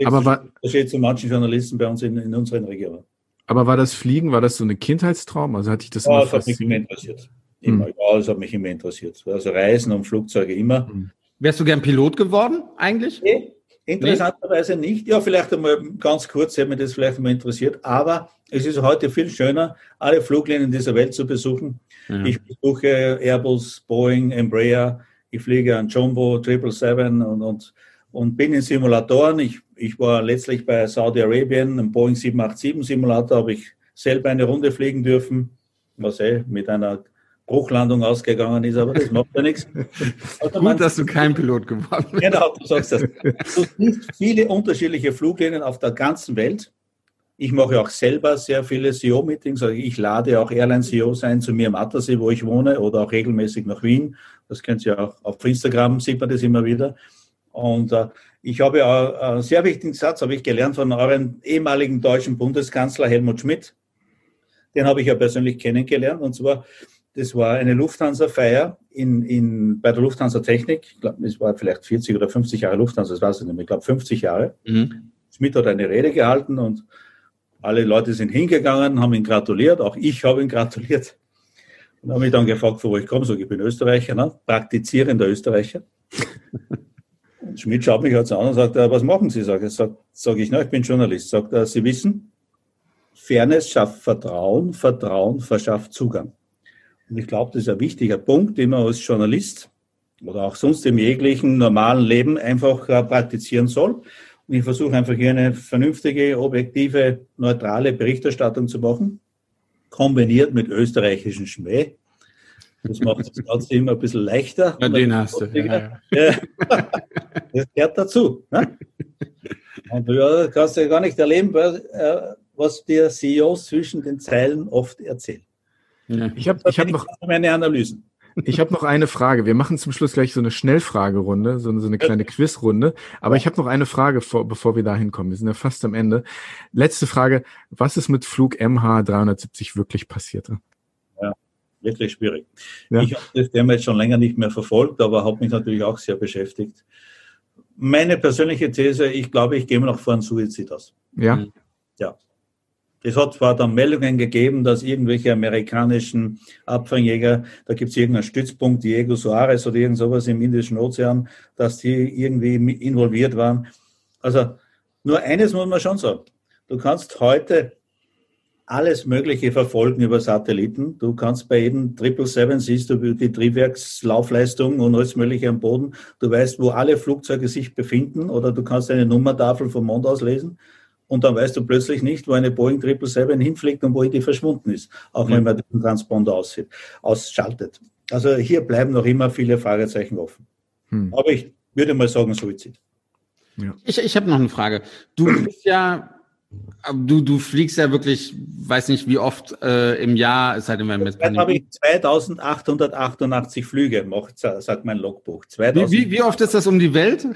Aber war, das steht zu manchen Journalisten bei uns in, in unseren Regionen. Aber war das Fliegen, war das so ein Kindheitstraum? Also hatte ich das ja, das hat mich immer interessiert. Immer, hm. ja, das hat mich immer interessiert. Also Reisen und Flugzeuge immer. Hm. Wärst du gern Pilot geworden, eigentlich? Nee, interessanterweise nee? nicht. Ja, vielleicht einmal ganz kurz, hätte mich das vielleicht einmal interessiert. Aber es ist heute viel schöner, alle Fluglinien dieser Welt zu besuchen ja. Ich besuche Airbus, Boeing, Embraer, ich fliege an Jumbo 777 und, und, und bin in Simulatoren. Ich, ich war letztlich bei Saudi-Arabien, im Boeing 787 Simulator, habe ich selber eine Runde fliegen dürfen, was eh mit einer Bruchlandung ausgegangen ist, aber das macht ja nichts. Also Gut, dass du kein Pilot geworden bist. Genau, du sagst das. Du siehst viele unterschiedliche Fluglinien auf der ganzen Welt. Ich mache auch selber sehr viele CEO-Meetings. Also ich lade auch Airline-CEOs ein zu mir im Attersee, wo ich wohne, oder auch regelmäßig nach Wien. Das kennt ihr auch auf Instagram, sieht man das immer wieder. Und äh, ich habe auch einen sehr wichtigen Satz, habe ich gelernt von eurem ehemaligen deutschen Bundeskanzler Helmut Schmidt. Den habe ich ja persönlich kennengelernt. Und zwar, das war eine Lufthansa-Feier in, in, bei der Lufthansa Technik. Ich glaube, es war vielleicht 40 oder 50 Jahre Lufthansa, das weiß ich nicht mehr. Ich glaube, 50 Jahre. Mhm. Schmidt hat eine Rede gehalten und alle Leute sind hingegangen, haben ihn gratuliert, auch ich habe ihn gratuliert. Und habe mich dann gefragt, wo ich komme. Sag, ich bin Österreicher, ne? praktizierender Österreicher. Und Schmidt schaut mich halt so an und sagt, was machen Sie? Sag, sag, sag ich, na, ich bin Journalist. Sagt er, Sie wissen, Fairness schafft Vertrauen, Vertrauen verschafft Zugang. Und ich glaube, das ist ein wichtiger Punkt, den man als Journalist oder auch sonst im jeglichen normalen Leben einfach äh, praktizieren soll. Und ich versuche einfach hier eine vernünftige, objektive, neutrale Berichterstattung zu machen, kombiniert mit österreichischen Schmäh. Das macht das Ganze immer ein bisschen leichter. Ja, den hast du. Ja, ja. Das gehört dazu. Ne? Und du kannst ja gar nicht erleben, äh, was dir CEOs zwischen den Zeilen oft erzählen. Ja. Ich habe ich hab noch meine Analysen. Ich habe noch eine Frage. Wir machen zum Schluss gleich so eine Schnellfragerunde, so, so eine kleine Quizrunde. Aber ich habe noch eine Frage, vor, bevor wir da hinkommen. Wir sind ja fast am Ende. Letzte Frage. Was ist mit Flug MH370 wirklich passiert? Ja, wirklich schwierig. Ja. Ich habe das Thema jetzt schon länger nicht mehr verfolgt, aber habe mich natürlich auch sehr beschäftigt. Meine persönliche These, ich glaube, ich gehe mir noch vor einen Suizid aus. Ja. Ja. Es hat zwar dann Meldungen gegeben, dass irgendwelche amerikanischen Abfangjäger, da gibt es irgendeinen Stützpunkt, Diego Soares oder irgend sowas im Indischen Ozean, dass die irgendwie involviert waren. Also nur eines muss man schon sagen. Du kannst heute alles Mögliche verfolgen über Satelliten. Du kannst bei jedem 777 siehst du die Triebwerkslaufleistung und alles Mögliche am Boden. Du weißt, wo alle Flugzeuge sich befinden oder du kannst eine Nummertafel vom Mond aus lesen und dann weißt du plötzlich nicht, wo eine Boeing 777 hinfliegt und wo die verschwunden ist, auch wenn man den Transponder aussieht, ausschaltet. Also hier bleiben noch immer viele Fragezeichen offen. Hm. Aber ich würde mal sagen Suizid. Ja. Ich, ich habe noch eine Frage. Du bist ja Du, du fliegst ja wirklich, weiß nicht wie oft äh, im Jahr, es sei denn, wenn mit Jetzt habe ich 2888 Flüge gemacht, sagt mein Logbuch. Wie, wie, wie, oft ist das um die Welt?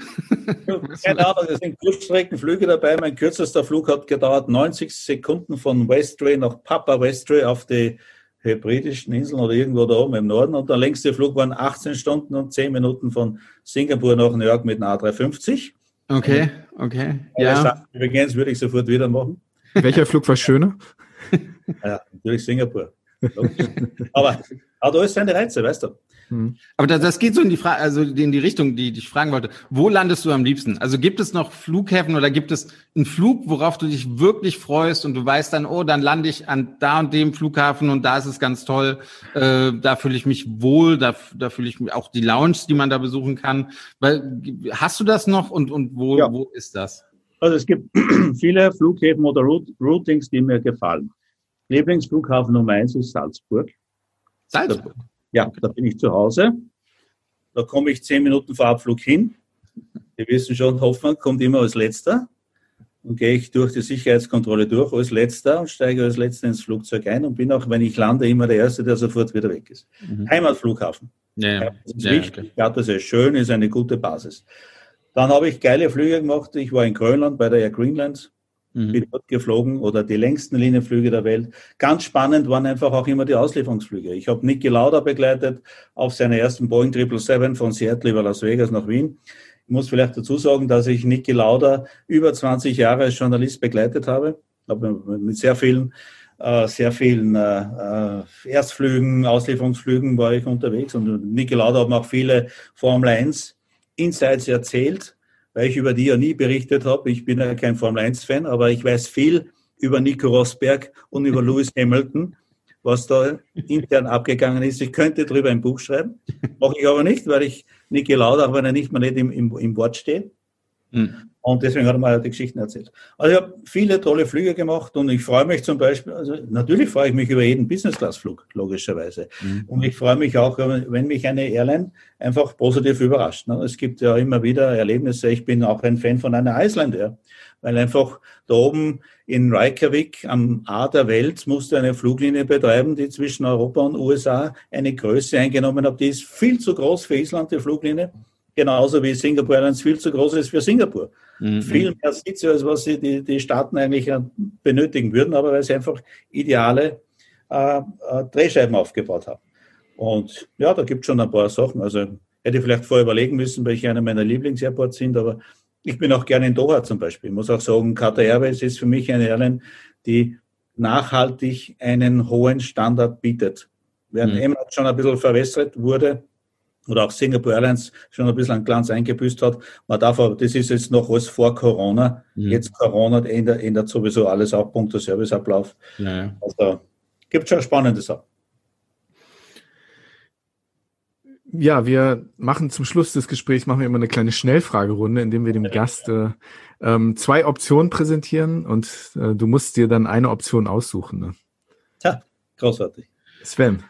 Keine Ahnung, es sind Kurzstreckenflüge dabei. Mein kürzester Flug hat gedauert 90 Sekunden von Westray nach Papa Westray auf die Hebridischen Inseln oder irgendwo da oben im Norden. Und der längste Flug waren 18 Stunden und 10 Minuten von Singapur nach New York mit einer A350. Okay, okay. Ja. Übrigens würde ich sofort wieder machen. Welcher Flug war schöner? Ja, natürlich Singapur. Aber hat alles seine Reize, weißt du. Hm. Aber das, das geht so in die Frage, also in die Richtung, die, die ich fragen wollte. Wo landest du am liebsten? Also gibt es noch Flughäfen oder gibt es einen Flug, worauf du dich wirklich freust und du weißt dann, oh, dann lande ich an da und dem Flughafen und da ist es ganz toll. Äh, da fühle ich mich wohl, da, da fühle ich mich auch die Lounge, die man da besuchen kann. Weil hast du das noch und, und wo, ja. wo ist das? Also es gibt viele Flughäfen oder Routings, die mir gefallen. Lieblingsflughafen Nummer eins ist Salzburg. Salzburg? Ja, da bin ich zu Hause. Da komme ich zehn Minuten vor Abflug hin. Wir wissen schon, Hoffmann kommt immer als Letzter. Und gehe ich durch die Sicherheitskontrolle durch als Letzter und steige als Letzter ins Flugzeug ein und bin auch, wenn ich lande, immer der Erste, der sofort wieder weg ist. Mhm. Heimatflughafen. Ja, ja. Das ist ja, wichtig. Okay. Ja, das ist schön, ist eine gute Basis. Dann habe ich geile Flüge gemacht. Ich war in Grönland bei der Air Greenland mhm. bin dort geflogen oder die längsten Linienflüge der Welt. Ganz spannend waren einfach auch immer die Auslieferungsflüge. Ich habe Niki Lauda begleitet auf seiner ersten Boeing 777 von Seattle über Las Vegas nach Wien. Ich muss vielleicht dazu sagen, dass ich Niki Lauda über 20 Jahre als Journalist begleitet habe. mit sehr vielen äh, sehr vielen äh, äh, Erstflügen, Auslieferungsflügen war ich unterwegs und Niki Lauda hat mir auch viele Formel 1 Insights erzählt weil ich über die ja nie berichtet habe. Ich bin ja kein Formel-1-Fan, aber ich weiß viel über Nico Rosberg und über Lewis Hamilton, was da intern abgegangen ist. Ich könnte darüber ein Buch schreiben, mache ich aber nicht, weil ich Niki Lauda, auch wenn er nicht mal nicht im, im, im Wort steht. Mhm. Und deswegen hat er mir die Geschichten erzählt. Also ich habe viele tolle Flüge gemacht und ich freue mich zum Beispiel, also natürlich freue ich mich über jeden Business-Class-Flug, logischerweise. Mhm. Und ich freue mich auch, wenn mich eine Airline einfach positiv überrascht. Ne? Es gibt ja immer wieder Erlebnisse. Ich bin auch ein Fan von einer Iceland weil einfach da oben in Reykjavik am A der Welt musste eine Fluglinie betreiben, die zwischen Europa und USA eine Größe eingenommen hat. Die ist viel zu groß für Island, die Fluglinie genauso wie Singapore Airlines viel zu groß ist für Singapur. Mhm. Viel mehr Sitze, als was sie die, die Staaten eigentlich benötigen würden, aber weil sie einfach ideale äh, äh, Drehscheiben aufgebaut haben. Und ja, da gibt es schon ein paar Sachen. Also hätte ich vielleicht vorher überlegen müssen, welche einer meiner Lieblingsairports sind, aber ich bin auch gerne in Doha zum Beispiel. Ich muss auch sagen, Qatar Airways ist für mich eine Airline, die nachhaltig einen hohen Standard bietet. Während mhm. Emirates schon ein bisschen verwässert wurde, oder auch Singapore Airlines schon ein bisschen an Glanz eingebüßt hat. Man darf aber, das ist jetzt noch alles vor Corona. Mhm. Jetzt Corona ändert, ändert sowieso alles auch, Punkt der Serviceablauf. Ja. Also gibt schon spannende Sachen. Ja, wir machen zum Schluss des Gesprächs machen wir immer eine kleine Schnellfragerunde, indem wir dem Gast äh, ähm, zwei Optionen präsentieren und äh, du musst dir dann eine Option aussuchen. Ne? Tja, großartig. Sven.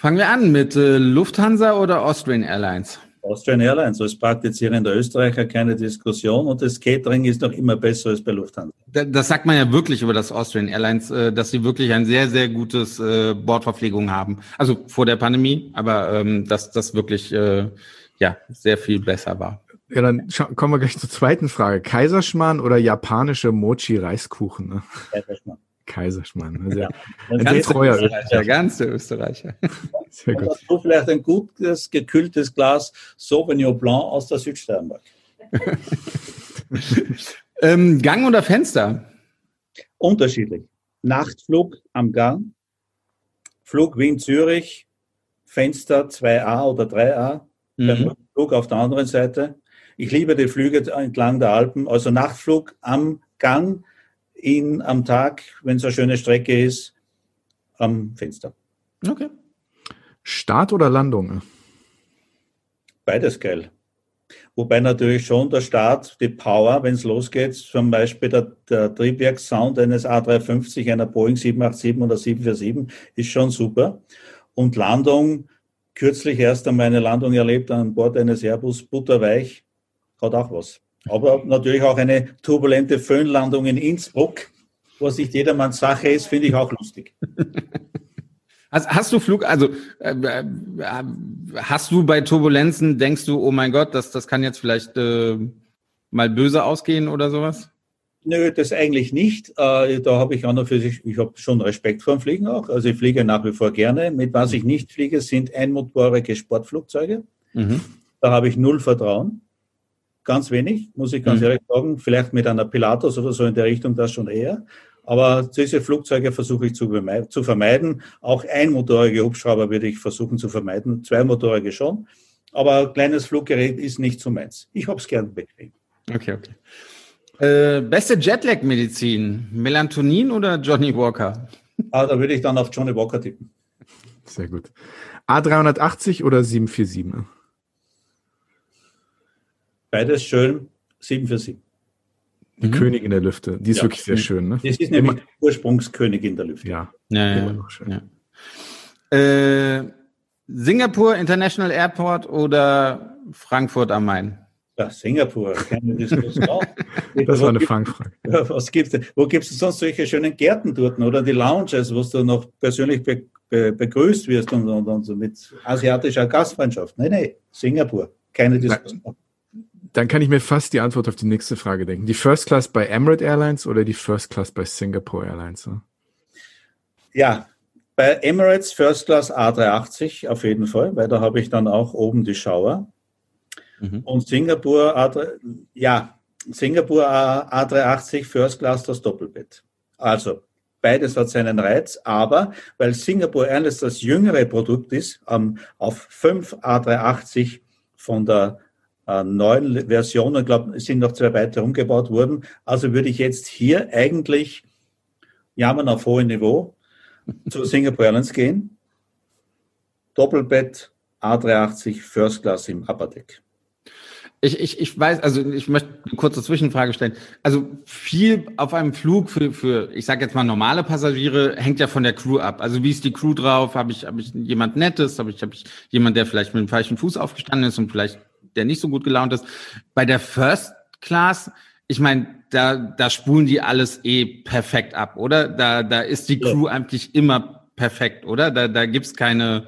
Fangen wir an mit äh, Lufthansa oder Austrian Airlines? Austrian Airlines als praktizierender Österreicher keine Diskussion und das Catering ist noch immer besser als bei Lufthansa. Das sagt man ja wirklich über das Austrian Airlines, äh, dass sie wirklich ein sehr, sehr gutes äh, Bordverpflegung haben. Also vor der Pandemie, aber ähm, dass das wirklich äh, ja sehr viel besser war. Ja, dann kommen wir gleich zur zweiten Frage. Kaiserschmarrn oder japanische Mochi-Reiskuchen? Ne? Kaiserschmarrn. Kaiserschmarrn. Also ja. Ein ganz treuer Österreicher. Der ganze Österreicher. Sehr gut. du vielleicht ein gutes, gekühltes Glas Sauvignon Blanc aus der Südsteiermark. ähm, Gang oder Fenster? Unterschiedlich. Nachtflug am Gang, Flug Wien-Zürich, Fenster 2a oder 3a, mhm. Flug auf der anderen Seite. Ich liebe die Flüge entlang der Alpen, also Nachtflug am Gang, ihn am Tag, wenn es eine schöne Strecke ist, am Fenster. Okay. Start oder Landung? Beides geil. Wobei natürlich schon der Start, die Power, wenn es losgeht, zum Beispiel der, der Triebwerkssound eines A350, einer Boeing 787 oder 747, ist schon super. Und Landung, kürzlich erst einmal eine Landung erlebt an Bord eines Airbus, butterweich, hat auch was. Aber natürlich auch eine turbulente Föhnlandung in Innsbruck was nicht jedermanns Sache ist, finde ich auch lustig. Hast, hast du Flug, also äh, äh, hast du bei Turbulenzen, denkst du, oh mein Gott, das, das kann jetzt vielleicht äh, mal böse ausgehen oder sowas? Nö, das eigentlich nicht. Äh, da habe ich auch noch für sich, ich habe schon Respekt vor dem Fliegen auch. Also ich fliege nach wie vor gerne. Mit was ich nicht fliege, sind einmotorige Sportflugzeuge. Mhm. Da habe ich null Vertrauen. Ganz wenig, muss ich ganz mhm. ehrlich sagen. Vielleicht mit einer Pilatus oder so in der Richtung das schon eher. Aber diese Flugzeuge versuche ich zu, zu vermeiden. Auch einmotorige Hubschrauber würde ich versuchen zu vermeiden. Zweimotorige schon. Aber ein kleines Fluggerät ist nicht so meins. Ich habe es gern bequem. Okay, okay. Äh, beste Jetlag-Medizin, Melatonin oder Johnny Walker? Ah, da würde ich dann auf Johnny Walker tippen. Sehr gut. A380 oder 747? Beides schön, 747. Die mhm. Königin der Lüfte, die ist ja. wirklich sehr schön. Ne? Das ist nämlich Immer. die Ursprungskönigin der Lüfte. Ja, ja, ja, ja. Äh, Singapur International Airport oder Frankfurt am Main? Ja, Singapur, keine Diskussion. das war eine Fangfrage. Was gibt's denn? Wo gibt es sonst solche schönen Gärten dort oder die Lounges, wo du noch persönlich be be begrüßt wirst und, und, und so mit asiatischer Gastfreundschaft? Nein, nein, Singapur, keine Diskussion. Dann kann ich mir fast die Antwort auf die nächste Frage denken. Die First Class bei Emirates Airlines oder die First Class bei Singapore Airlines? Ja, bei Emirates First Class A380 auf jeden Fall, weil da habe ich dann auch oben die Shower. Mhm. Und Singapur, A3, ja, Singapur A380 First Class das Doppelbett. Also, beides hat seinen Reiz, aber weil Singapore Airlines das jüngere Produkt ist, auf fünf A380 von der äh, neuen Version, ich glaube, es sind noch zwei weitere umgebaut worden. Also würde ich jetzt hier eigentlich jammern auf hohem Niveau zu Singapore Airlines gehen. Doppelbett A380 First Class im Upper Deck. Ich, ich, ich weiß, also ich möchte eine kurze Zwischenfrage stellen. Also viel auf einem Flug für, für ich sage jetzt mal normale Passagiere hängt ja von der Crew ab. Also wie ist die Crew drauf? Habe ich, hab ich jemand Nettes? Habe ich, hab ich jemand, der vielleicht mit dem falschen Fuß aufgestanden ist und vielleicht der nicht so gut gelaunt ist? Bei der First Class, ich meine, da, da spulen die alles eh perfekt ab, oder? Da, da ist die Crew ja. eigentlich immer perfekt, oder? Da, da gibt's keine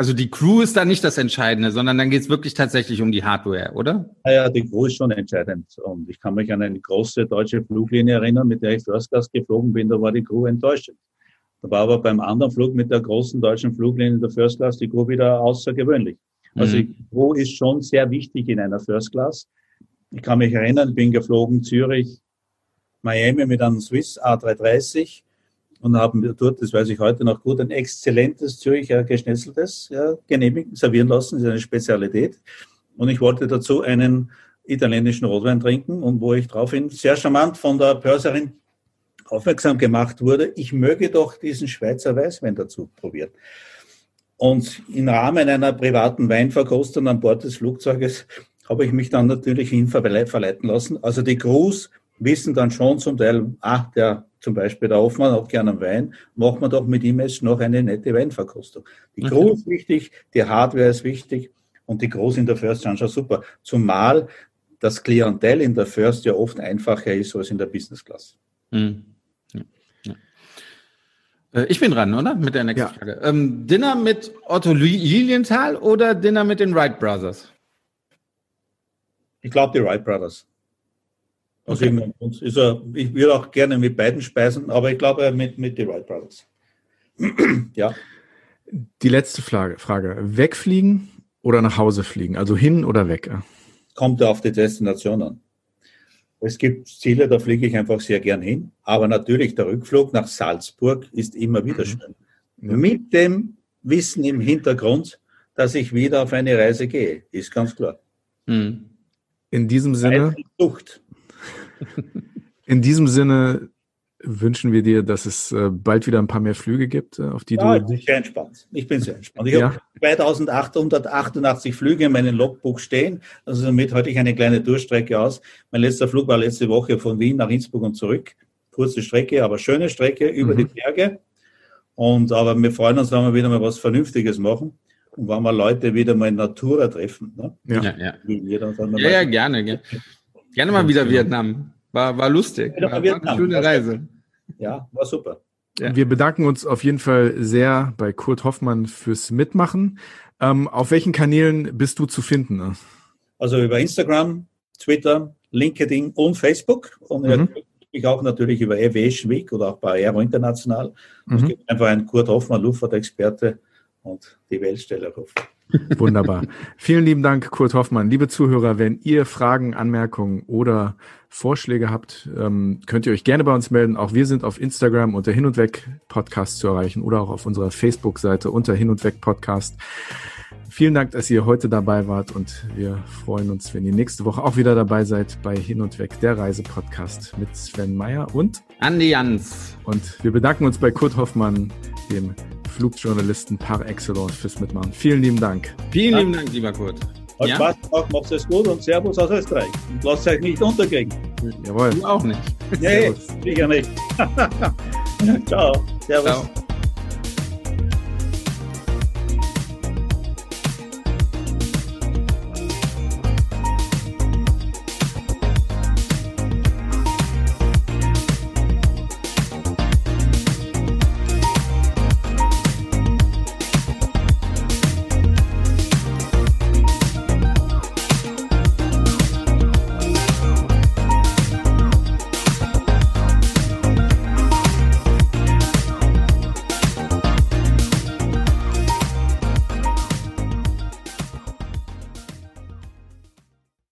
also die Crew ist da nicht das Entscheidende, sondern dann geht es wirklich tatsächlich um die Hardware, oder? Naja, die Crew ist schon entscheidend. Und ich kann mich an eine große deutsche Fluglinie erinnern, mit der ich First Class geflogen bin, da war die Crew enttäuscht. Da war aber beim anderen Flug mit der großen deutschen Fluglinie der First Class die Crew wieder außergewöhnlich. Also mhm. Crew ist schon sehr wichtig in einer First Class. Ich kann mich erinnern, ich bin geflogen Zürich, Miami mit einem Swiss A330 und haben wir dort, das weiß ich heute noch gut, ein exzellentes Zürcher Geschnetzeltes ja, genehmigen, servieren lassen. Das ist eine Spezialität. Und ich wollte dazu einen italienischen Rotwein trinken und wo ich daraufhin sehr charmant von der Pörserin aufmerksam gemacht wurde, ich möge doch diesen Schweizer Weißwein dazu probieren. Und im Rahmen einer privaten Weinverkostung an Bord des Flugzeuges habe ich mich dann natürlich hin verleiten lassen. Also die Crews wissen dann schon zum Teil, ach, der zum Beispiel der Hoffmann hat gerne einen Wein, machen wir doch mit ihm jetzt noch eine nette Weinverkostung. Die okay. Crew ist wichtig, die Hardware ist wichtig und die Crews in der First sind schon super. Zumal das Klientel in der First ja oft einfacher ist als in der Business Class. Hm. Äh, ich bin dran, oder? Mit der nächsten ja. Frage. Ähm, Dinner mit Otto Lilienthal oder Dinner mit den Wright Brothers? Ich glaube die Wright Brothers. Also okay. ich, ist er, ich würde auch gerne mit beiden speisen, aber ich glaube mit, mit den Wright Brothers. ja. Die letzte Frage, Frage. Wegfliegen oder nach Hause fliegen? Also hin oder weg? Kommt ja auf die Destination an. Es gibt Ziele, da fliege ich einfach sehr gern hin. Aber natürlich, der Rückflug nach Salzburg ist immer wieder mhm. schön. Ja. Mit dem Wissen im Hintergrund, dass ich wieder auf eine Reise gehe, ist ganz klar. Mhm. In diesem Sinne. In diesem Sinne wünschen wir dir, dass es äh, bald wieder ein paar mehr Flüge gibt, äh, auf die ja, du. Ich bin sehr entspannt. Ich bin sehr entspannt. Ich ja. habe 2888 Flüge in meinem Logbuch stehen. Also damit halte ich eine kleine Durchstrecke aus. Mein letzter Flug war letzte Woche von Wien nach Innsbruck und zurück. Kurze Strecke, aber schöne Strecke über mhm. die Berge. Und aber wir freuen uns, wenn wir wieder mal was Vernünftiges machen und wenn wir Leute wieder mal in Natura treffen. Ne? Ja, ja, ja. ja, ja gerne, gerne. Gerne mal wieder Vietnam. War, war lustig. War, war eine schöne Reise. Ja, war super. Ja. Wir bedanken uns auf jeden Fall sehr bei Kurt Hoffmann fürs Mitmachen. Ähm, auf welchen Kanälen bist du zu finden? Also über Instagram, Twitter, LinkedIn und Facebook. Und mhm. ich auch natürlich über Aviation Week oder auch bei Aero International. Mhm. Es gibt einfach einen Kurt Hoffmann, Luftfahrtexperte und die Weltstelle. Wunderbar. Vielen lieben Dank, Kurt Hoffmann. Liebe Zuhörer, wenn ihr Fragen, Anmerkungen oder Vorschläge habt, ähm, könnt ihr euch gerne bei uns melden. Auch wir sind auf Instagram unter Hin und Weg Podcast zu erreichen oder auch auf unserer Facebook-Seite unter Hin und Weg Podcast. Vielen Dank, dass ihr heute dabei wart und wir freuen uns, wenn ihr nächste Woche auch wieder dabei seid bei Hin und Weg, der Reisepodcast mit Sven Meyer und Andi Jans. Und wir bedanken uns bei Kurt Hoffmann, dem Flugjournalisten par excellence fürs Mitmachen. Vielen lieben Dank. Vielen lieben Dank, lieber Kurt. Hat ja? Spaß gemacht, macht es gut und Servus aus Österreich. Und lasst euch nicht unterkriegen. Jawohl. Du auch nicht. Nee, sicher nicht. Ciao. Servus. Ciao.